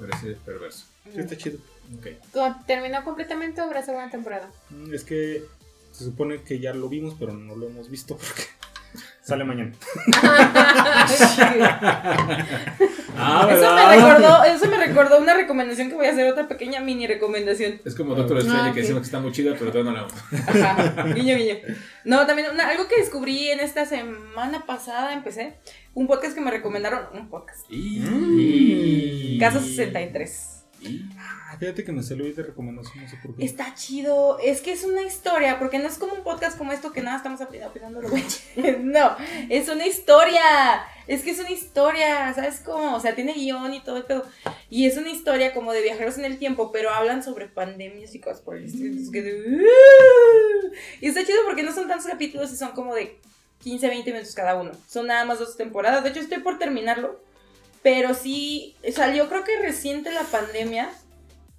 Parece perverso. Sí, está chido. Ok. ¿Cómo- ¿Terminó completamente o habrá segunda temporada? Mm, Es que se supone que ya lo vimos, pero no lo hemos visto [LAUGHS] porque sale mañana. [LAUGHS] Ah, Eso me recordó, eso me recordó una recomendación que voy a hacer, otra pequeña mini recomendación. Es como Doctor Strange Ah, que ok. decimos que está muy chida, pero todavía no la vamos. Ajá, guiño, guiño. No, también una- algo que descubrí en esta semana pasada, empecé, un podcast que me recomendaron, un podcast, Y... Caso 63. Ah, fíjate que me salió ahí de recomendación, no sé por qué. Está chido, es que es una historia, porque no es como un podcast como esto que nada estamos opinando lo. [LAUGHS] No, es una historia, es que es una historia, ¿sabes cómo? O sea, tiene guion y todo. Y es una historia como de viajeros en el tiempo, pero hablan sobre pandemias y cosas por el estilo. ¡Uh! Y está chido porque no son tantos capítulos y son como de 15, 20 minutos cada uno. Son nada más dos temporadas. De hecho, estoy por terminarlo. Pero sí, salió creo que reciente la pandemia.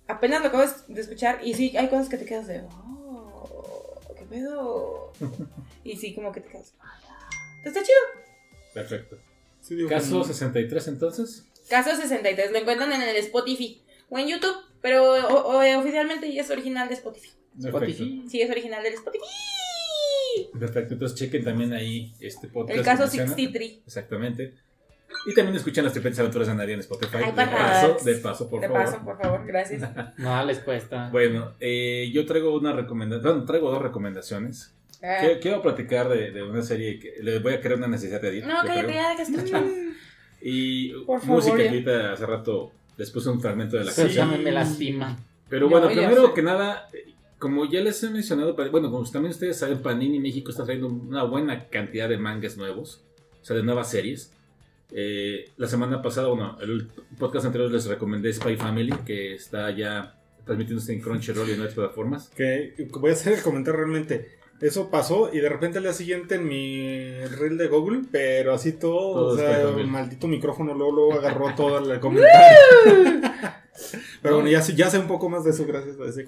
Apenas lo acabo de escuchar. Y sí, hay cosas que te quedas de. Oh, ¿Qué pedo? [LAUGHS] Y sí, como que te quedas. "Ah, ya". Está chido. Perfecto. Sí, digo, Caso como- 63 entonces. Caso 63. Lo encuentran en el Spotify o en YouTube. Pero o- o- eh, oficialmente ya es original de Spotify. Perfecto. Sí, es original del Spotify. Perfecto. Entonces chequen también ahí este podcast. El caso que menciona. 63. Exactamente. Y también escuchan las tripletes aventuras de Nadia en Spotify. Ay, de paso, nada. de paso, por de favor. paso, por favor. Gracias. [LAUGHS] No les cuesta. Bueno, eh, yo traigo una recomendación, bueno, traigo dos recomendaciones. Ah. Quiero, quiero platicar de, de una serie que le voy a crear una necesidad de Edith. No, yo cállate, ya, deja estar Y Por favor, música ya. que ahorita hace rato les puse un fragmento de la Pero canción. ya me, lastima. Pero No, bueno, primero que nada, eh, como ya les he mencionado, bueno, como también ustedes saben, Panini México está trayendo una buena cantidad de mangas nuevos, o sea, de nuevas series. Eh, la semana pasada, bueno, el podcast anterior les recomendé Spy Family, que está ya transmitiéndose en Crunchyroll y en otras plataformas. Que voy a hacer el comentario realmente. Eso pasó y de repente al día siguiente en mi reel de Google, pero así todo, Todo o sea, bien. maldito micrófono luego, luego agarró [LAUGHS] todo el comentario. [LAUGHS] pero bueno, ya, sé- ya sé un poco más de eso gracias a ese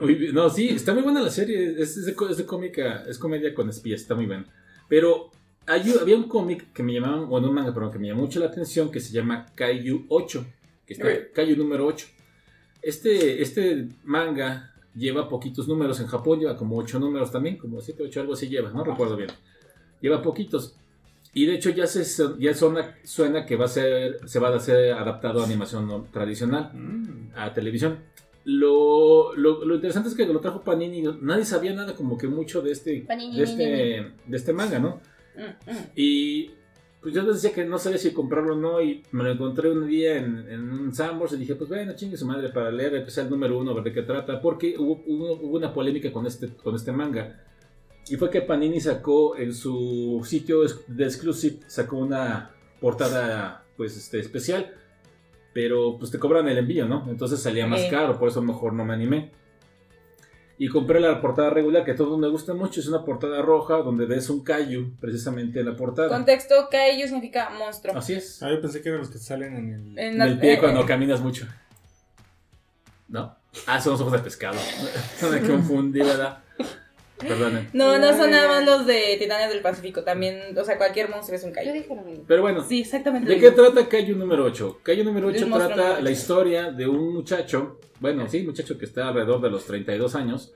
bien. No, sí, está muy buena la serie. Es, es de, es de cómica, es comedia con espías, está muy buena. Pero hay, había un cómic que me llamaba, bueno, un manga, perdón, que me llamó mucho la atención que se llama Kaiju 8, que está. Kaiju número 8. Este, este manga lleva poquitos números en Japón, lleva como 8 números también, como 7, 8, algo así lleva, no recuerdo bien. Lleva poquitos. Y de hecho ya se ya suena, suena que va a ser se va a ser adaptado a animación tradicional Mm. a televisión. Lo, lo, lo interesante es que lo trajo Panini, nadie sabía nada como que mucho de este Panini, de este, de este manga, ¿no? Y pues yo les decía que no sabía si comprarlo o no y me lo encontré un día en, en un Sambors y dije, pues bueno, chingue su madre para leer, empecé el número uno, a ver de qué trata, porque hubo, hubo, hubo una polémica con este, con este manga. Y fue que Panini sacó en su sitio de Exclusive, sacó una portada pues este, especial, pero pues te cobran el envío, ¿no? Entonces salía más caro, por eso mejor no me animé. Y compré la portada regular, que a todos me gusta mucho, es una portada roja donde ves un Kaiju precisamente en la portada. Contexto, Kaiju significa monstruo. Así es. Ah, yo pensé que eran los que salen en el. En En la- el pie eh, cuando eh, caminas mucho. ¿No? Ah, son los ojos de pescado. [LAUGHS] Me confundí, ¿verdad? No, no son nada más los de Titanes del Pacífico. También, o sea, cualquier monstruo es un Yo Kaiju. dije lo mismo. Pero bueno, Sí, exactamente. ¿de qué trata Kaiju número 8? Kaiju número De 8 un monstruo trata número la historia de un muchacho, bueno, sí, muchacho que está alrededor de los 32 años,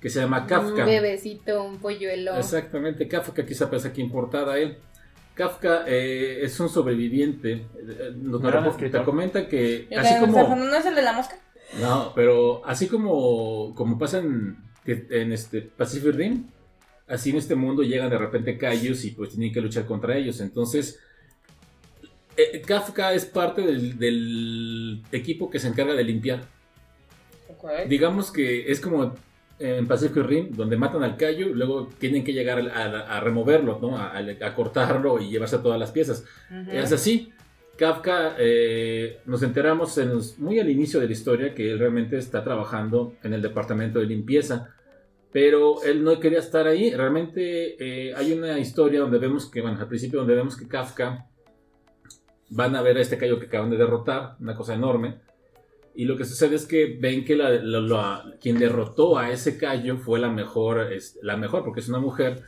que se llama Kafka. Un bebecito, un polluelo. Exactamente, Kafka quizá pesa aquí importada a él. Kafka eh, es un sobreviviente. eh, Nos, te comenta que así como ¿No es el de la mosca? no, pero así como como pasa en, en este Pacific Rim, así en este mundo llegan de repente Kaijus y pues tienen que luchar contra ellos. Entonces eh, Kafka es parte del, del equipo que se encarga de limpiar. Digamos que es como en Pacific Rim, donde matan al Kaiju, luego tienen que llegar a, a- a removerlo, ¿no? A, cortarlo y llevarse todas las piezas. Ujú. Es así. Kafka, eh, nos enteramos muy al inicio de la historia que él realmente está trabajando en el departamento de limpieza, pero él no quería estar ahí. Realmente eh, hay una historia donde vemos que, bueno, al principio donde vemos que Kafka van a ver a este Kaiju que acaban de derrotar, una cosa enorme. Y lo que sucede es que ven que la, quien derrotó a ese Kaiju fue la mejor, es, la mejor porque es una mujer.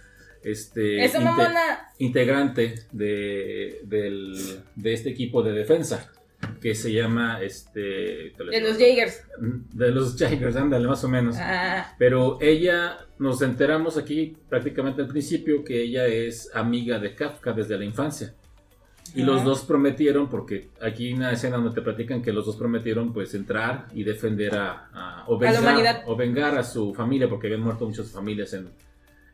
Este, inte- integrante de, del- de este equipo de defensa que se llama este De los Jaegers. de los Jaegers, ándale más o menos. Ah, Pero ella nos enteramos aquí prácticamente al principio que ella es amiga de Kafka desde la infancia. Y los Ajá. dos prometieron, porque aquí hay una escena donde te platican que los dos prometieron pues entrar y defender a, a- o, A la vengar, humanidad. o vengar a su familia, porque habían muerto muchas familias en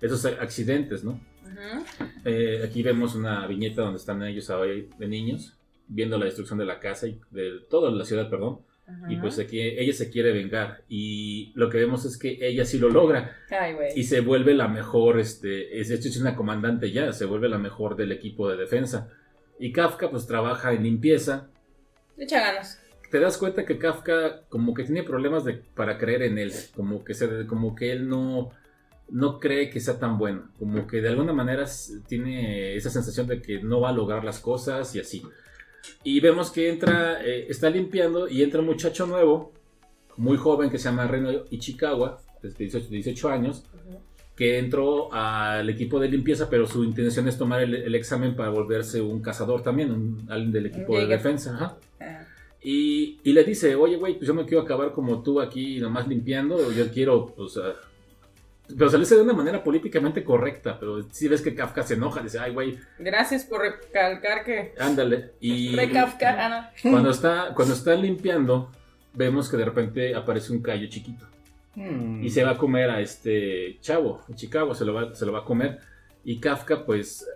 esos accidentes, ¿no? ujú. Eh, aquí vemos una viñeta donde están ellos ahí de niños, viendo la destrucción de la casa y de toda la ciudad, perdón. Y pues aquí ella se quiere vengar. Y lo que vemos es que ella sí lo logra. Ay, güey. Y se vuelve la mejor, este, es, de hecho es una comandante ya, se vuelve la mejor del equipo de defensa. Y Kafka pues trabaja en limpieza. Echa ganas. Te das cuenta que Kafka como que tiene problemas de, para creer en él, como que, se, como que él no, no cree que sea tan bueno, como que de alguna manera tiene esa sensación de que no va a lograr las cosas y así. Y vemos que entra, eh, está limpiando y entra un muchacho nuevo, muy joven, que se llama Reno Ichikawa, de 18, 18 años, que entró al equipo de limpieza, pero su intención es tomar el, el examen para volverse un cazador también, un, alguien del equipo de defensa. Ajá. Ah. Y, y le dice, oye, güey, pues yo no quiero acabar como tú aquí nomás limpiando, yo quiero, pues... ah". Pero se le dice de una manera políticamente correcta, pero si ves que Kafka se enoja, dice, ay, güey, Gracias por recalcar que. ándale. Y Re Kafka. Ah, cuando está, cuando está limpiando, vemos que de repente aparece un callo chiquito. Hmm. Y se va a comer a este chavo, Chicago, se lo va, se lo va a comer. Y Kafka, pues,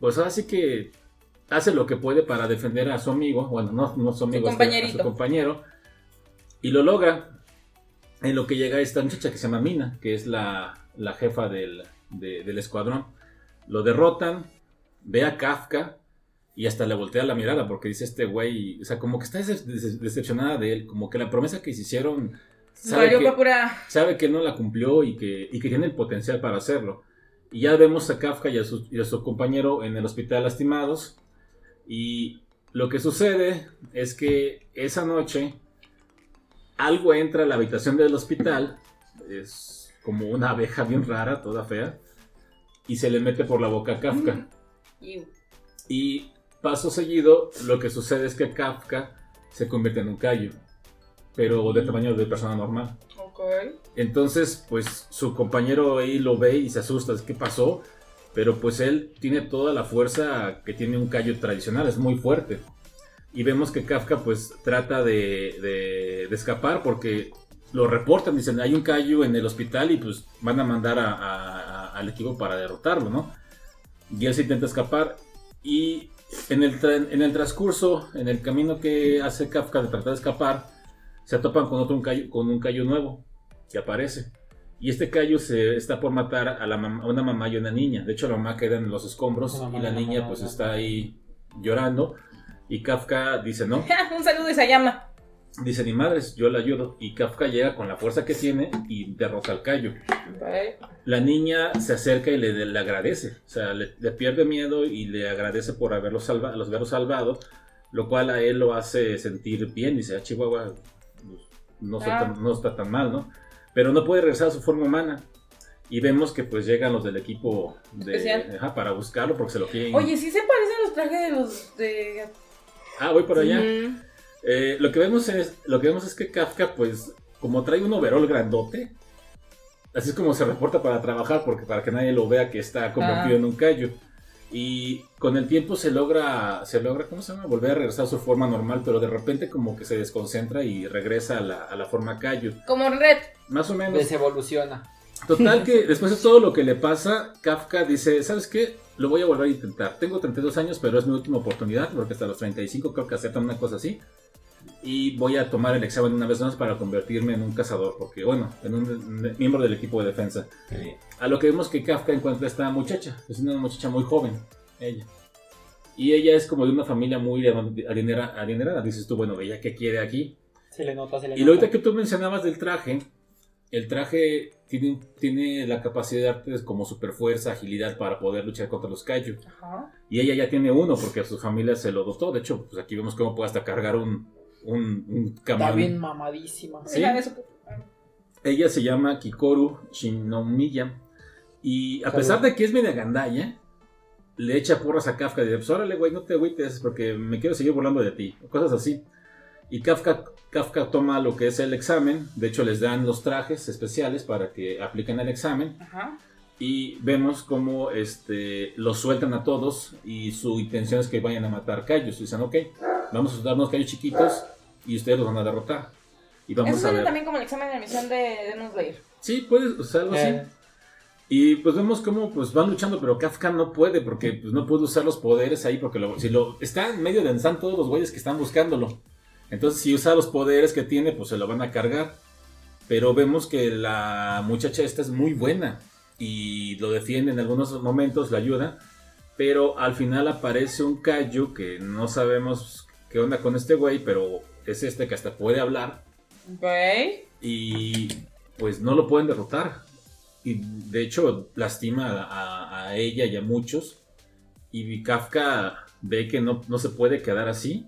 pues ahora sí que hace lo que puede para defender a su amigo, bueno, no, no su amigo, este, a su compañerito. compañero, y lo logra. En lo que llega esta muchacha que se llama Mina, que es la, la jefa del, de- del escuadrón. Lo derrotan, ve a Kafka y hasta le voltea la mirada porque dice este güey, o sea, como que está decep- decep- decepcionada de él, como que la promesa que se hicieron sabe Valió que- pura. sabe que no la cumplió y que, y que tiene el potencial para hacerlo. Y ya vemos a Kafka y a, su, y a su compañero en el hospital lastimados. Y lo que sucede es que esa noche algo entra a la habitación del hospital. Es como una abeja bien rara, toda fea. Y se le mete por la boca a Kafka. Iu. Y paso seguido, lo que sucede es que Kafka se convierte en un callo. Pero de tamaño de persona normal. Entonces, pues su compañero ahí lo ve y se asusta, ¿qué pasó? pero pues él tiene toda la fuerza que tiene un callo tradicional, es muy fuerte. Y vemos que Kafka pues trata de, de- de escapar porque lo reportan, dicen, hay un callo en el hospital y pues van a mandar a- a- a- al equipo para derrotarlo, ¿no? Y él se intenta escapar y en el, en el transcurso, en el camino que hace Kafka de tratar de escapar, se topan con otro un callo, con un callo nuevo que aparece. Y este callo se está por matar a, la mam- una mamá y una niña. De hecho, la mamá queda en los escombros mamá y la la niña mamá, pues está ahí llorando. Y Kafka dice, no, [LAUGHS] Un saludo y se llama. dice, ni madres, yo la ayudo. Y Kafka llega con la fuerza que tiene y derrota al callo. La niña se acerca y le, le agradece, o sea, le, le pierde miedo y le agradece por haberlo salva, los haberlo salvado, lo cual a él lo hace sentir bien, dice, ah, Chihuahua, pues, no, está Ah. tan- no está tan mal, ¿no? Pero no puede regresar a su forma humana. Y vemos que pues llegan los del equipo de, ajá, para buscarlo porque se lo quieren... Oye, sí se parecen los trajes de los de. Ah, voy por allá. Eh, lo que vemos es lo que vemos es que Kafka pues como trae un overol grandote así es como se reporta para trabajar porque para que nadie lo vea que está convertido Ah. en un callo y con el tiempo se logra se logra cómo se llama volver a regresar a su forma normal pero de repente como que se desconcentra y regresa a la, a la forma callo Como Red. más o menos Desevoluciona. Total que después de todo lo que le pasa, Kafka dice, ¿sabes qué? Lo voy a volver a intentar. Tengo 32 años, pero es mi última oportunidad, porque hasta los 35 creo que aceptan una cosa así. Y voy a tomar el examen una vez más para convertirme en un cazador, porque bueno, en un, miembro del equipo de defensa. A lo que vemos que Kafka encuentra a esta muchacha, es una muchacha muy joven, ella. Y ella es como de una familia muy adinera- adinerada. Dices tú, bueno, ella qué quiere aquí. Se le nota, se le Y lo ahorita que tú mencionabas del traje, el traje tiene, tiene la capacidad de darte como super fuerza, agilidad para poder luchar contra los kaiju. Ajá. Y ella ya tiene uno porque a su familia se lo dotó. De hecho, pues aquí vemos cómo puede hasta cargar un, un, un Está bien mamadísima. Sí. Eso. Ella se llama Kikoru Shinomiya. Y a pesar de que es media gandalla, le echa porras a Kafka. Dice, pues órale, güey, no te agüites porque me quiero seguir burlando de ti. o Cosas así. Y Kafka, Kafka toma lo que es el examen. De hecho, les dan los trajes especiales para que apliquen el examen. Ajá. Y vemos cómo este, los sueltan a todos. Y su intención es que vayan a matar callos. Dicen, ok, vamos a soltar unos callos chiquitos y ustedes los van a derrotar. Y vamos Eso a suena ver. también como el examen de admisión de Demon Slayer. Sí, puedes, o sea, algo así. Eh, Y pues vemos cómo pues van luchando, pero Kafka no puede porque pues, no puede usar los poderes ahí porque lo, si lo está en medio de están todos los güeyes que están buscándolo. Entonces si usa los poderes que tiene, pues se lo van a cargar. Pero vemos que la muchacha esta es muy buena y lo defiende en algunos momentos, la ayuda. Pero al final aparece un Kaiju que no sabemos qué onda con este güey, pero es este que hasta puede hablar Ok. y pues no lo pueden derrotar. Y de hecho lastima a, a ella y a muchos. Y Kafka ve que no, no se puede quedar así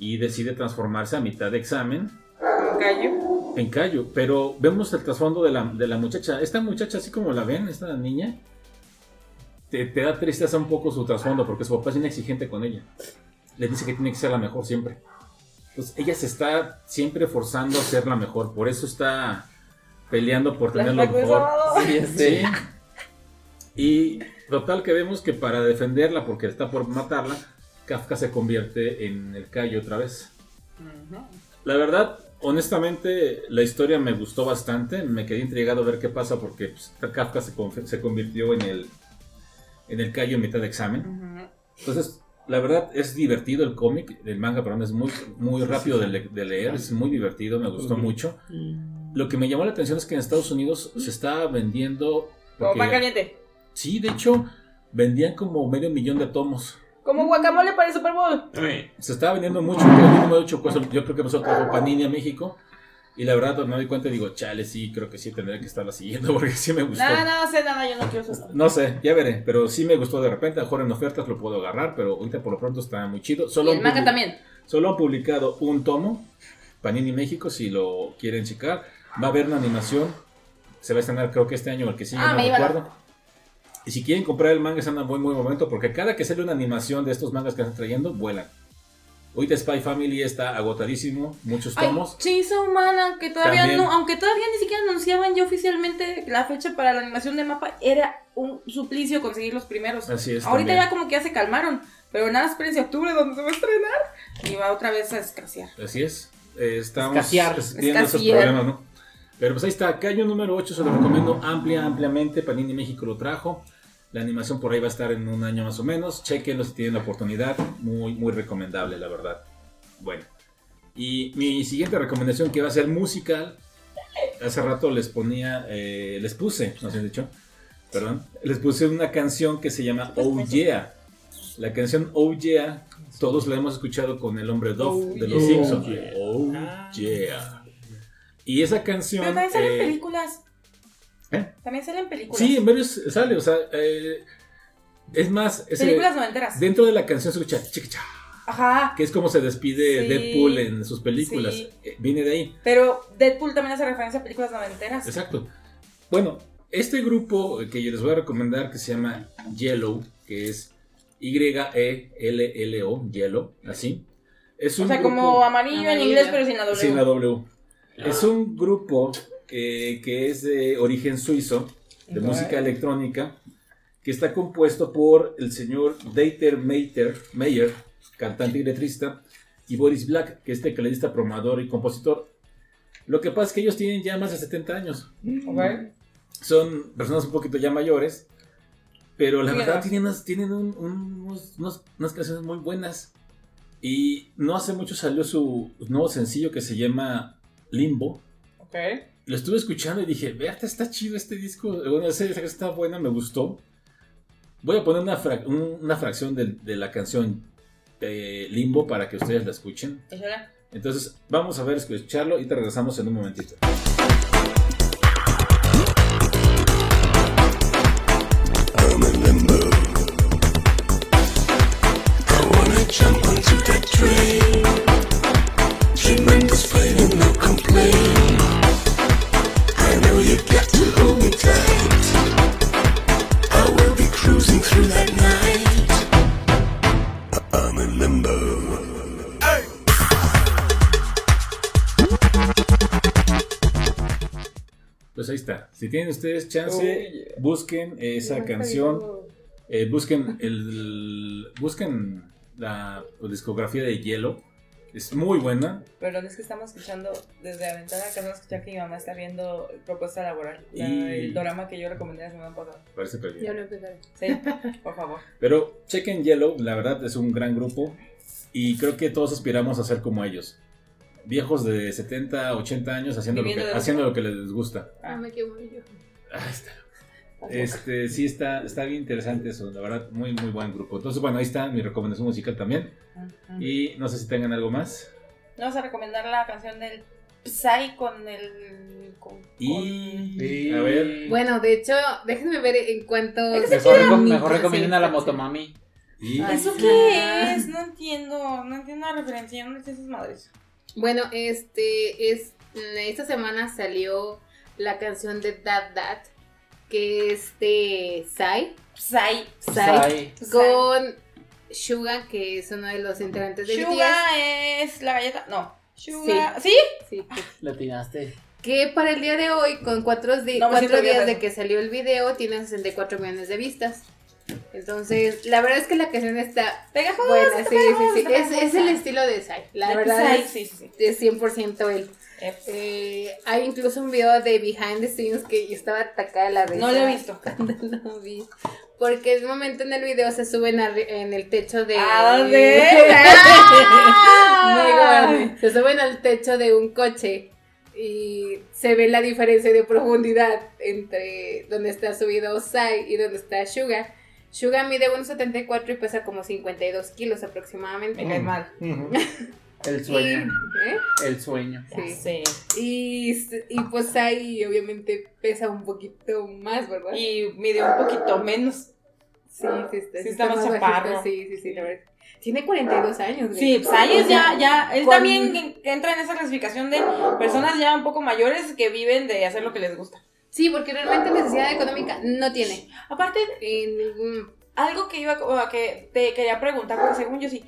y decide transformarse a mitad de examen Un callo. en Cayo. Pero vemos el trasfondo de la, de la muchacha. Esta muchacha, así como la ven, esta niña, te, te da tristeza un poco su trasfondo porque su papá es bien exigente con ella. Le dice que tiene que ser la mejor siempre. Entonces ella se está siempre forzando a ser la mejor. Por eso está peleando por tener lo mejor. sí, Sí. Y total que vemos que para defenderla, porque está por matarla, Kafka se convierte en el Cayo otra vez. La verdad, honestamente, la historia me gustó bastante. Me quedé intrigado a ver qué pasa porque pues, Kafka se, se convirtió en el, en el Cayo en mitad de examen. Entonces, la verdad es divertido el cómic, el manga, perdón, es muy, muy rápido de, le- de leer, es muy divertido, me gustó mucho. Lo que me llamó la atención es que en Estados Unidos se está vendiendo... Como pan caliente. Sí, de hecho, vendían como medio millón de tomos. Como guacamole para el Super Bowl. Se estaba vendiendo mucho, pero no. Yo creo que pasó trajo Panini a México. Y la verdad, me doy cuenta y digo, chale, sí, creo que sí tendré que estarla siguiendo [LAUGHS] porque sí me gustó. Nada, nada, sé nada, yo no quiero eso. No sé, ya veré, pero sí me gustó de repente. A lo mejor en ofertas lo puedo agarrar, pero ahorita por lo pronto está muy chido. Y Solo, el han manga también. solo han publicado un tomo, Panini México, si lo quieren checar. Va a haber una animación, se va a estrenar creo que este año o el que sigue, Ah, no me recuerdo. Y si quieren comprar el manga, están en buen, buen momento, porque cada que sale una animación de estos mangas que están trayendo, vuelan. Ahorita Spy Family está agotadísimo, muchos Ay, tomos. Chainsaw Man, aunque todavía También. no, aunque todavía ni siquiera anunciaban ya oficialmente la fecha para la animación de mapa, era un suplicio conseguir los primeros. Así es. Ahorita también. ya como que ya se calmaron, pero nada, espérense octubre donde se va a estrenar y va otra vez a escasear. Así es. Eh, estamos Escasear. viendo esos Escasear. problemas, ¿no? Pero pues ahí está, Cayo número 8, se lo recomiendo amplia, ampliamente. Panini México lo trajo. La animación por ahí va a estar en un año más o menos. Chequenlo si tienen la oportunidad. Muy, muy recomendable, la verdad. Bueno. Y mi siguiente recomendación que va a ser musical. Hace rato les ponía, eh, les puse, no sé dicho, perdón, les puse una canción que se llama Oh Yeah. La canción Oh Yeah, todos la hemos escuchado con el hombre Dove de los yeah. Simpsons. Oh, yeah. Oh Ah. Yeah. Y esa canción. Pero también salen eh, películas. ¿Eh? También salen películas. Sí, en varios sale, o sea, eh, es más, películas noventeras. dentro de la canción se escucha chiquicha, Ajá. que es como se despide Sí. Deadpool en sus películas. Sí. Eh, Viene de ahí. Pero Deadpool también hace referencia a películas noventeras. Exacto. Bueno, este grupo que yo les voy a recomendar que se llama Yellow, que es Y-E-L-L-O, Yellow, así. Es O un sea, grupo como amarillo en inglés, pero sin la W. sin la W. Es un grupo eh, que es de origen suizo, de música electrónica, que está compuesto por el señor Dieter Meyer, Meyer cantante y letrista, y Boris Black, que es tecladista, programador y compositor. Lo que pasa es que ellos tienen ya más de 70 años. Ok. Son personas un poquito ya mayores, pero la verdad tienen, unas, tienen un- un- unos- unos- unas canciones muy buenas. Y no hace mucho salió su nuevo sencillo que se llama Limbo. Ok. Lo estuve escuchando y dije, vea, está chido este disco. Bueno, esa está buena, me gustó. Voy a poner una, una fracción de, de la canción Limbo para que ustedes la escuchen. Échala. Entonces, vamos a ver, escucharlo y te regresamos en un momentito. Si tienen ustedes chance, busquen esa canción. eh, busquen el busquen la discografía de Hielo. Es muy buena. Perdón, es que estamos escuchando desde la ventana, acabamos de escuchar que mi mamá está viendo propuesta laboral. la- Y- El drama que yo recomendé la semana pasada. Parece bien. Ya lo empezaré. Sí, por favor. [LAUGHS] Pero chequen Yellow, la verdad es un gran grupo y creo que todos aspiramos a ser como ellos. Viejos de 70, 80 años haciendo, lo que, haciendo lo que les gusta. Ah, me quemo yo. Ah, está. Este, sí, está, está bien interesante eso, la verdad, muy, muy buen grupo. Entonces, bueno, ahí está mi recomendación musical también. Ujú. Y no sé si tengan algo más. Vamos a recomendar la canción del Psy con el. Con, Y, a ver, Bueno, de hecho, déjenme ver en cuánto. Mejor, recom- mejor recomienden a la motomami. y ¿Eso qué es? No entiendo. No entiendo la referencia. No sé esas madres. Bueno, este es esta semana salió la canción de That That que es de Psy, Psy. Psy Psy. con Suga, que es uno de los integrantes de Suga es la galleta. No. Suga. ¿Sí? Sí, tiraste. que para el día de hoy, con cuatro, di- No días de que salió el video, tiene 64 millones de vistas. Entonces, la verdad es que la canción está Pegajosa. buena, sí, sí, pegajosa, sí. Es, pegajosa. es el estilo de Psy. La De verdad Psy, es, sí, sí, es 100% él. Eh, Eh, hay incluso un video de behind the scenes que yo estaba atacada la risa. No lo he visto. [LAUGHS] Cuando lo vi. Porque en un momento en el video se suben en el techo de. ¿A dónde? [LAUGHS] Muy grande. Se suben al techo de un coche y se ve la diferencia de profundidad entre donde está subido Sai y donde está Suga. Suga mide 1,74 y pesa como 52 kilos aproximadamente. Me cae mal. [LAUGHS] El Y, sueño. ¿eh? El sueño. Sí. Sí. Y, y pues Sai obviamente pesa un poquito más, ¿verdad? Y mide un poquito menos. Sí, sí, está, Sí está más chaparro. Sí, sí, sí, la verdad. Tiene 42 años. Sí, Psy es ya, ya, él Con- también en- entra en esa clasificación de personas ya un poco mayores que viven de hacer lo que les gusta. Sí, porque realmente necesidad económica no tiene. Aparte, En ningún... algo que iba a que te quería preguntar, porque según yo sí,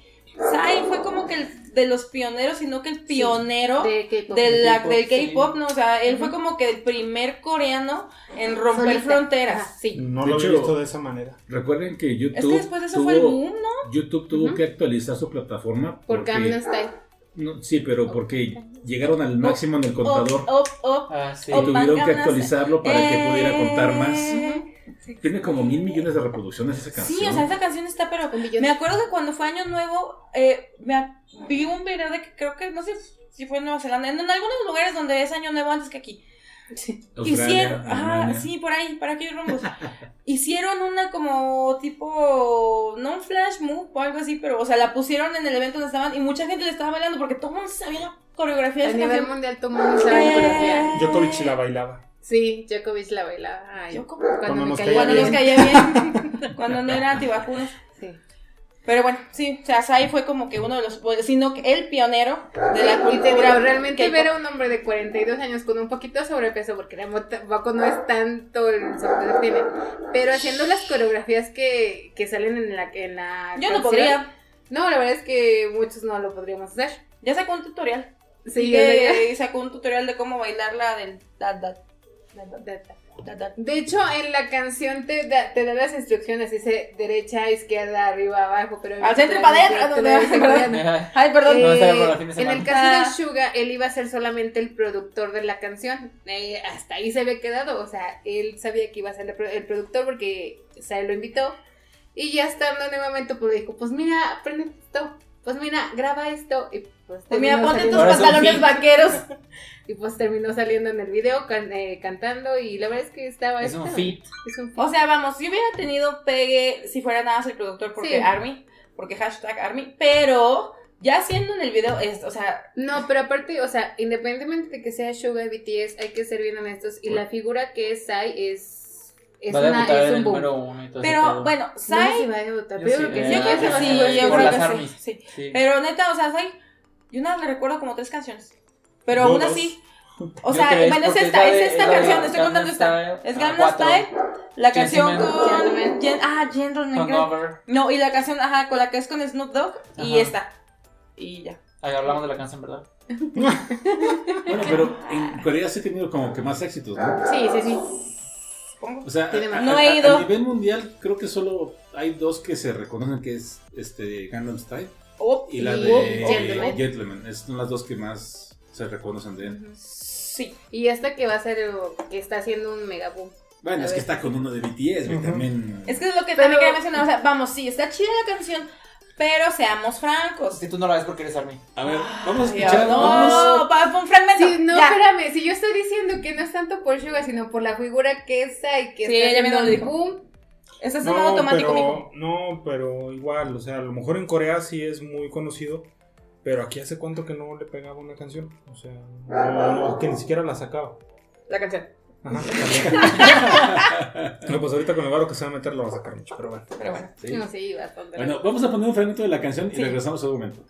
Sai fue como que el de los pioneros, sino que el pionero De K-pop. de la- K-pop, del sí. K-pop, ¿no? O sea, él fue como que el primer coreano en romper Solista. fronteras. Ajá. Sí. No De lo había visto de esa manera. Recuerden que YouTube. Es que después de eso tuvo, fue el boom, ¿no? YouTube tuvo que actualizar su plataforma. Por porque- Gangnam Style. No, sí, pero porque llegaron al máximo en el contador. Ah, sí. y oh, tuvieron que actualizarlo para que pudiera contar más. Eh, Tiene como mil millones de reproducciones esa canción. Sí, o sea, esa canción está, pero me acuerdo que cuando fue Año Nuevo, eh, me vi un video de que creo que, no sé si fue en Nueva Zelanda, en, en algunos lugares donde es Año Nuevo antes que aquí. Australia, Hicieron, ajá, sí, por ahí, para aquellos rumbos. [LAUGHS] Hicieron una como tipo, no un flash move o algo así, pero, o sea, la pusieron en el evento donde estaban y mucha gente le estaba bailando porque todo el mundo sabía la coreografía de A nivel canción. mundial todo el mundo sabe Eh, coreografía. Djokovic la bailaba. Sí, Djokovic la bailaba. Ay, Yo como- cuando, Cuando nos caía Cuando caía nos bien. caía bien, [LAUGHS] cuando no era antivacunas. Pero bueno, sí, o sea, Sai fue como que uno de los, sino que el pionero de la Y cultura. realmente K-pop. ver a un hombre de 42 años con un poquito de sobrepeso, porque tampoco no es tanto el sobrepeso que tiene, pero haciendo las coreografías que, que salen en la, en la Yo no podría. No, la verdad es que muchos no lo podríamos hacer. Ya sacó un tutorial. Sí, Y que sacó un tutorial de cómo bailar la del da, da, da. De hecho, en la canción te da, te da las instrucciones, dice derecha, izquierda, arriba, abajo, pero... Al centro para adentro. Ay, perdón. Eh, el en semana. el caso Ah. de Suga, él iba a ser solamente el productor de la canción. Eh, hasta ahí se había quedado. O sea, él sabía que iba a ser el, pro- el productor porque se lo invitó. Y ya estando en el momento, pues dijo: Pues mira, aprende esto. Pues mira, graba esto. Y pues, Pues mira, ponte tus pantalones [LAUGHS] vaqueros. Y pues terminó saliendo en el video can- eh, cantando. Y la verdad es que estaba. Es un fit. Es un fit. O sea, vamos, si hubiera tenido pegue si fuera nada más el productor porque Sí. Army, porque hashtag Army, pero ya siendo en el video, es, o sea, No, pero aparte, o sea, independientemente de que sea Suga BTS, hay que ser bien honestos. Y la figura que es Sai es. Es, Va a una, es un boom. número uno y todo pero bueno, No sé Sai, si va a debutar, Yo pero sí, yo creo que eh, sí. yo creo que sí, yo creo que sí, sí. Sí. Pero neta, o sea, Sai, yo nada le recuerdo como tres canciones. Pero aún así, [LAUGHS] o sea, bueno, es esta, es esta canción, estoy contando esta. Es ah, Gangnam. Style, la canción con... Ah, Gentleman. No, y la canción, ajá, con la que es con Snoop Dogg y esta. Y ya. Ahí hablamos de la canción, ¿verdad? [LAUGHS] Bueno, pero en Corea sí ha tenido como que más éxitos, ¿no? Sí, sí, sí. Supongo. O sea, Tiene a, más. a- No he ido. a nivel mundial creo que solo hay dos que se reconocen que es este Gangnam Style Oh, y la Y de Gentleman. Gentleman. Es- Son las dos que más se reconocen de él. sí. Y esta que va a ser, que está haciendo un mega boom. Bueno, A es que está con uno de BTS, Ujú. también. Es que es lo que Pero- también quería mencionar. O sea, vamos, sí, está chida la canción, pero seamos francos. Si tú no la ves porque eres Army. A ver, vamos a escuchar. no, vamos- pa- un fragmento. Sí, no, ya. espérame, si yo estoy diciendo que no es tanto por Suga, sino por la figura que es Sai, que Sí, está ella misma lo dijo. un boom. Este es un modo automático, mijo. pero, no, pero igual, o sea, a lo mejor en Corea sí es muy conocido, pero aquí hace cuánto que no le pegaba una canción, o sea, no, no, que ni siquiera la sacaba. La canción. Ajá, [LAUGHS] no, pues ahorita con el varo que se va a meter lo va a sacar mucho, pero bueno. Pero bueno. Sí. No, sí, bastante. Bueno, vamos a poner un fragmento de la canción y Sí. regresamos a un momento.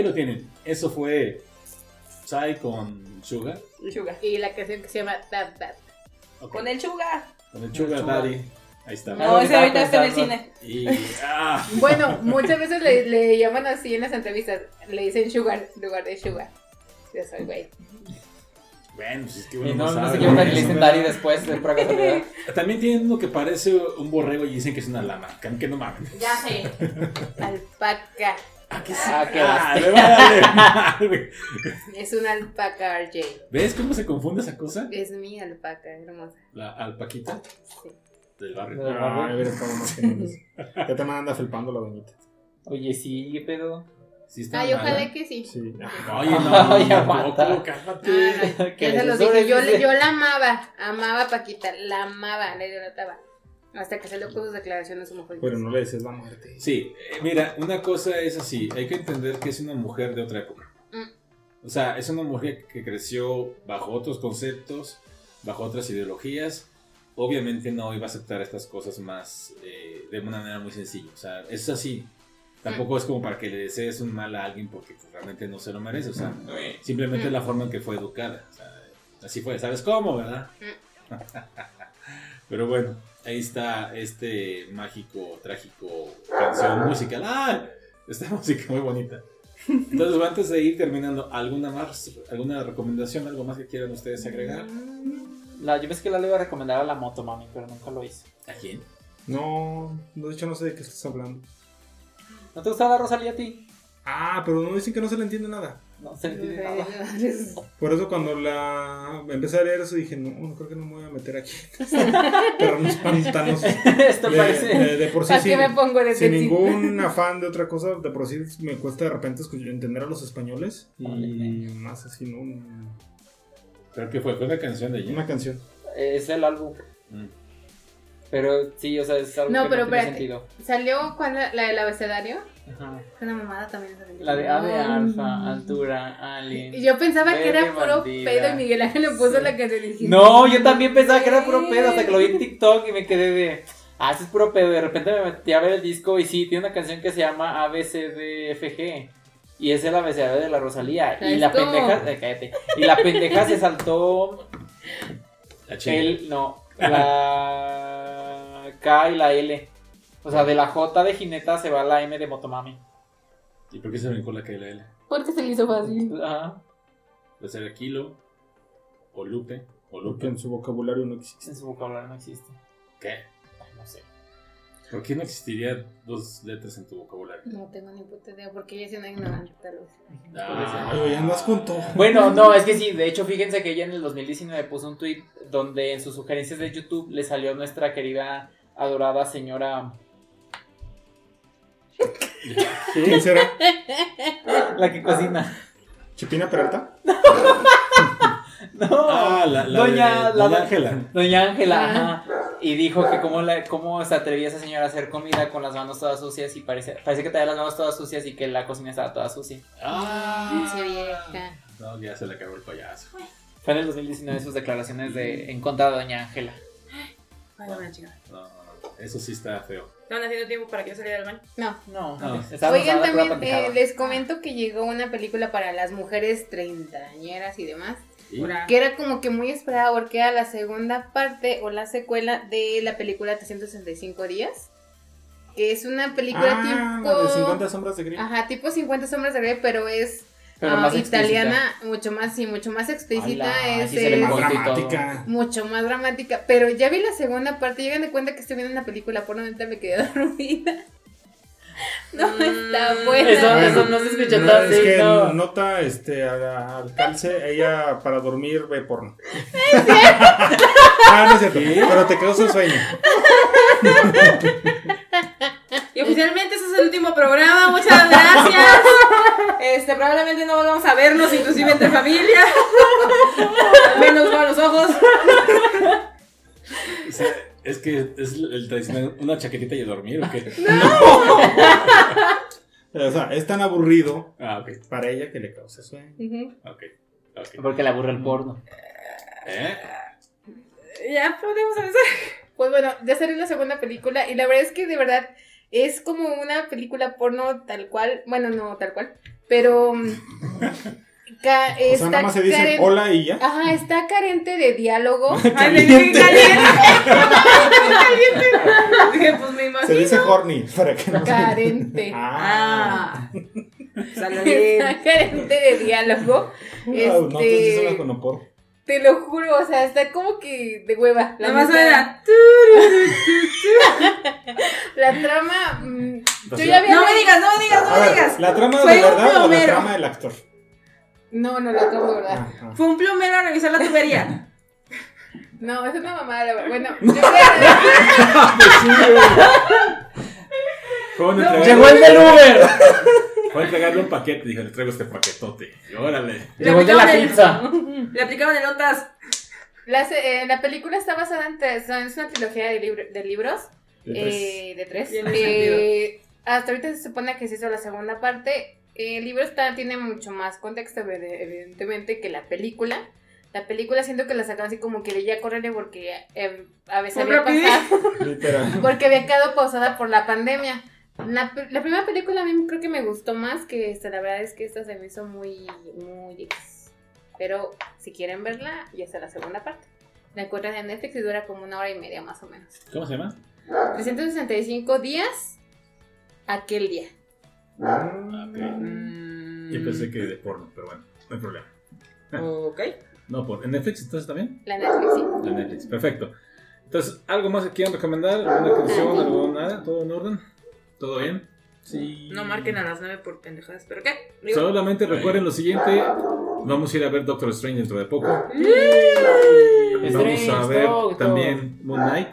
Ahí lo tienen. Eso fue Psy con Sugar. Sugar. Y la canción que se llama That. Ok, Con el Sugar. con el Sugar Daddy. Ahí está. No, ese ahorita está en el cine. Y. Ah, [LAUGHS] Bueno, muchas veces le, le llaman así en las entrevistas. Le dicen Sugar en lugar de Sugar. Yo soy güey. bueno, pues es que Y uno no, no, no sabe. se y ¿no? le dicen Daddy después de. [LAUGHS] También tienen uno que parece un borrego y dicen que es una lama. Que, no mamen. Ya sé. [LAUGHS] Alpaca. Ah, Ah, quedaste. le va a [LAUGHS] mal. Es una alpaca RJ. ¿Ves cómo se confunde esa cosa? Es mi alpaca, hermosa. La alpaquita Sí. del barrio. Ah, más genial. Ya te anda felpando la doñita. Oye, sí, ¿qué pedo? Sí está Ay, mala. ojalá que sí. Sí. Oye, [LAUGHS] no, no, aguanta. tampoco, cálmate. Ay, Que ya se los dije. Yo, yo la amaba. Amaba a Paquita. La amaba. La idolatraba. Hasta que salió con sus declaraciones homofóbicas. Pero no le desees la muerte. Sí, eh, mira, una cosa es así, hay que entender que es una mujer de otra época. Mm. O sea, es una mujer que creció bajo otros conceptos, bajo otras ideologías. Obviamente no iba a aceptar estas cosas más eh, de una manera muy sencilla. O sea, es así. Tampoco es como para que le desees un mal a alguien porque pues, realmente no se lo merece. O sea, simplemente es la forma en que fue educada. O sea, así fue. ¿Sabes cómo, verdad? [LAUGHS] Pero bueno, ahí está este mágico, trágico canción musical. ¡Ah! Esta [LAUGHS] música muy bonita. Entonces, antes de ir terminando, ¿alguna más, alguna recomendación, algo más que quieran ustedes agregar? La, yo pensé que la le iba a recomendar a la moto, mami, pero nunca lo hice. ¿A quién? No, de hecho no sé de qué estás hablando. ¿No te gustaba la Rosalía a ti? Ah, pero no dicen que no se le entiende nada. No se entiende nada. Por eso cuando la empecé a leer eso dije, no, no creo que no me voy a meter aquí. [LAUGHS] pero unos pantanos. Esto De, parece. de- de por sí, ¿Para qué sin, me pongo de sin sexy? ningún afán de otra cosa, de por sí me cuesta de repente escuchar- entender a los españoles. Y más así, ¿no? Creo que fue, fue una canción de ella. Una canción. Es el álbum. Mm. Pero sí, o sea, es algo No, que pero no tiene espérate. sentido. ¿Salió cuando la del abecedario? Ajá. Fue una mamada también. La de A de alfa, altura, alien. Y yo pensaba que era puro bandida. pedo y Miguel Ángel le puso la canción dije, No, yo también pensaba que era puro pedo hasta que lo vi en TikTok y me quedé de. Ah, eso es puro pedo. De repente me metí a ver el disco y sí, tiene una canción que se llama ABCDFG. Y es el abecedario de la Rosalía. Y la pendeja. eh, cállate. Y la pendeja se saltó [LAUGHS] La el. No. La K y la L. O sea, de la J de Jineta se va la M de Motomami. ¿Y por qué se brincó la KLL? porque se le hizo fácil. Ajá. Puede ser Kilo, o Lupe, o Porque Lupe. en su vocabulario no existe. En su vocabulario no existe. ¿Qué? Ay, no sé. ¿Por qué no existiría dos letras en tu vocabulario? No tengo ni puta idea, porque ella es una ignorante, tal vez. Ah, Ay, andas con todo. Bueno, no, es que sí, de hecho, fíjense que ella en el 2019 puso un tweet donde en sus sugerencias de YouTube le salió nuestra querida, adorada señora, ¿Quién será? la que cocina. ¿Chipina Peralta? No, Ah, la, la doña, de- la- Doña Ángela. Doña Ángela, Ah. ajá. Y dijo que cómo, la, cómo se atrevía esa señora a hacer comida con las manos todas sucias y parece, parece que tenía las manos todas sucias y que la cocina estaba toda sucia. Ah, vieja. No, ya se le acabó el payaso. Fue en el 2019 sus declaraciones de, en contra de Doña Ángela. Ay, no, eso sí está feo. ¿Estaban haciendo tiempo para que yo saliera del baño? No. No, No. Oigan, también eh, les comento que llegó una película para las mujeres treintañeras y demás, que era como que muy esperada porque era la segunda parte o la secuela de la película 365 días, que es una película Ah, tipo... de 50 sombras de Grey. Ajá, tipo 50 sombras de Grey, pero es Pero ah, más explícita. italiana, mucho más, sí, mucho más explícita, Ala, es Más todo. dramática. mucho más dramática, pero ya vi la segunda parte, llegan de cuenta que estoy viendo una película por neta me quedé [LAUGHS] dormida. No Mm. está buena. Eso, Bueno, eso no se escucha No, tan es que no. nota este al calce, ella para dormir ve porno. [LAUGHS] ah, no es cierto, pero te causa sueño. [LAUGHS] [LAUGHS] Y oficialmente ese es el último programa, muchas gracias. Este, probablemente no volvamos a vernos, inclusive entre familia. Al [LAUGHS] menos no a los ojos. O sea, es que es el tradicional, una chaquetita y a dormir, ¿o qué? O sea, es tan aburrido Ah, ok, para ella que le causa sueño. Ujú. ok, ok. Porque le aburre el porno. ¿Eh? Ya podemos avanzar. Pues bueno, ya salió la segunda película y la verdad es que de verdad es como una película porno tal cual, bueno, no tal cual, pero mm, [LAUGHS] ca- O sea, está nada más se caren- hola y ya. Ajá, está carente de diálogo. [LAUGHS] [LAUGHS] Caliente. Dije, pues me Se imagino. dice horny. Para que no carente. Ah. Ah. Está carente de diálogo. Wow, no, entonces Este- es una conopor. Te lo juro, o sea, está como que de hueva. La, La más era. [LAUGHS] La trama. mm, yo ya había. No me digas, no me digas, no me digas. ¿la trama de verdad o la trama del actor? No, no, lo acabo de verdad. Ajá. Fue un plomero a revisar la tubería. No, es una mamada, la verdad. Bueno, [LAUGHS] yo. Fue a entregarle- ¡Llegó el del Uber! Fue a entregarle un paquete, dije, le traigo este paquetote. Y órale. Llegó el de la el- pizza. [LAUGHS] Le aplicaban el ontas. La, eh, la película está basada en tres, es una trilogía de, libro- de libros De tres. eh, de tres. Tiene Eh, hasta ahorita se supone que se hizo la segunda parte. El libro está, tiene mucho más contexto, evi- evidentemente, que la película. La película siento que la sacaron así como que ya correr porque eh, a veces Muy había pasado, [LAUGHS] Literal. porque había quedado pausada por la pandemia. La, la primera película a mí creo que me gustó más que esta, la verdad es que esta se me hizo muy, muy X. Pero si quieren verla, ya está la segunda parte. La encuentran en Netflix y dura como una hora y media más o menos. ¿Cómo se llama? 365 días, aquel día. Ok. Mm, Yo pensé que de porno, pero bueno, no hay problema. Ok. No, por, ¿en Netflix entonces también? La Netflix, sí. En Netflix, perfecto. Entonces, ¿algo más que quieran recomendar? ¿Alguna canción? ¿Algo nada? ¿Todo en orden? ¿Todo bien? Sí. No marquen a las 9 por pendejadas, ¿pero qué? Digo, Solamente recuerden lo siguiente. Vamos a ir a ver Doctor Strange dentro de poco. Vamos a ver también Moon Knight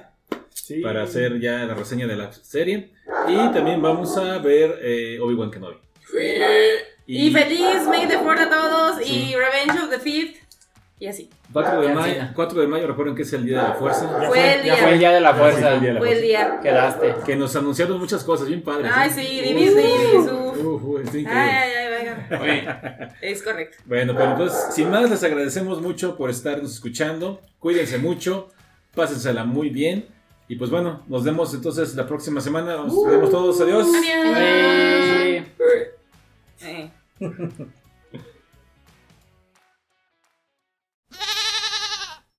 Sí. para hacer ya la reseña de la serie. Y también vamos a ver eh, Obi-Wan Kenobi. Y feliz May the Fourth a todos Sí. y Revenge of the Fifth. Y así. 4 de, mayo, sí. 4 de mayo, recuerden que es el Día de la Fuerza. Ya Fue el Ya fue el día. día de la Ya fue fuerza. el Día de la Fue el Fuerza. día. Quedaste. Que nos anunciaron muchas cosas bien padres. Ay, ¿eh? sí, divis, divis. está increíble. Ay, ay, ay, venga. Es correcto. Bueno, pero entonces, sin más, les agradecemos mucho por estarnos escuchando. Cuídense mucho, pásensela muy bien. Y pues bueno, nos vemos entonces la próxima semana. Nos vemos todos. Adiós. Adiós. Bye. Eh.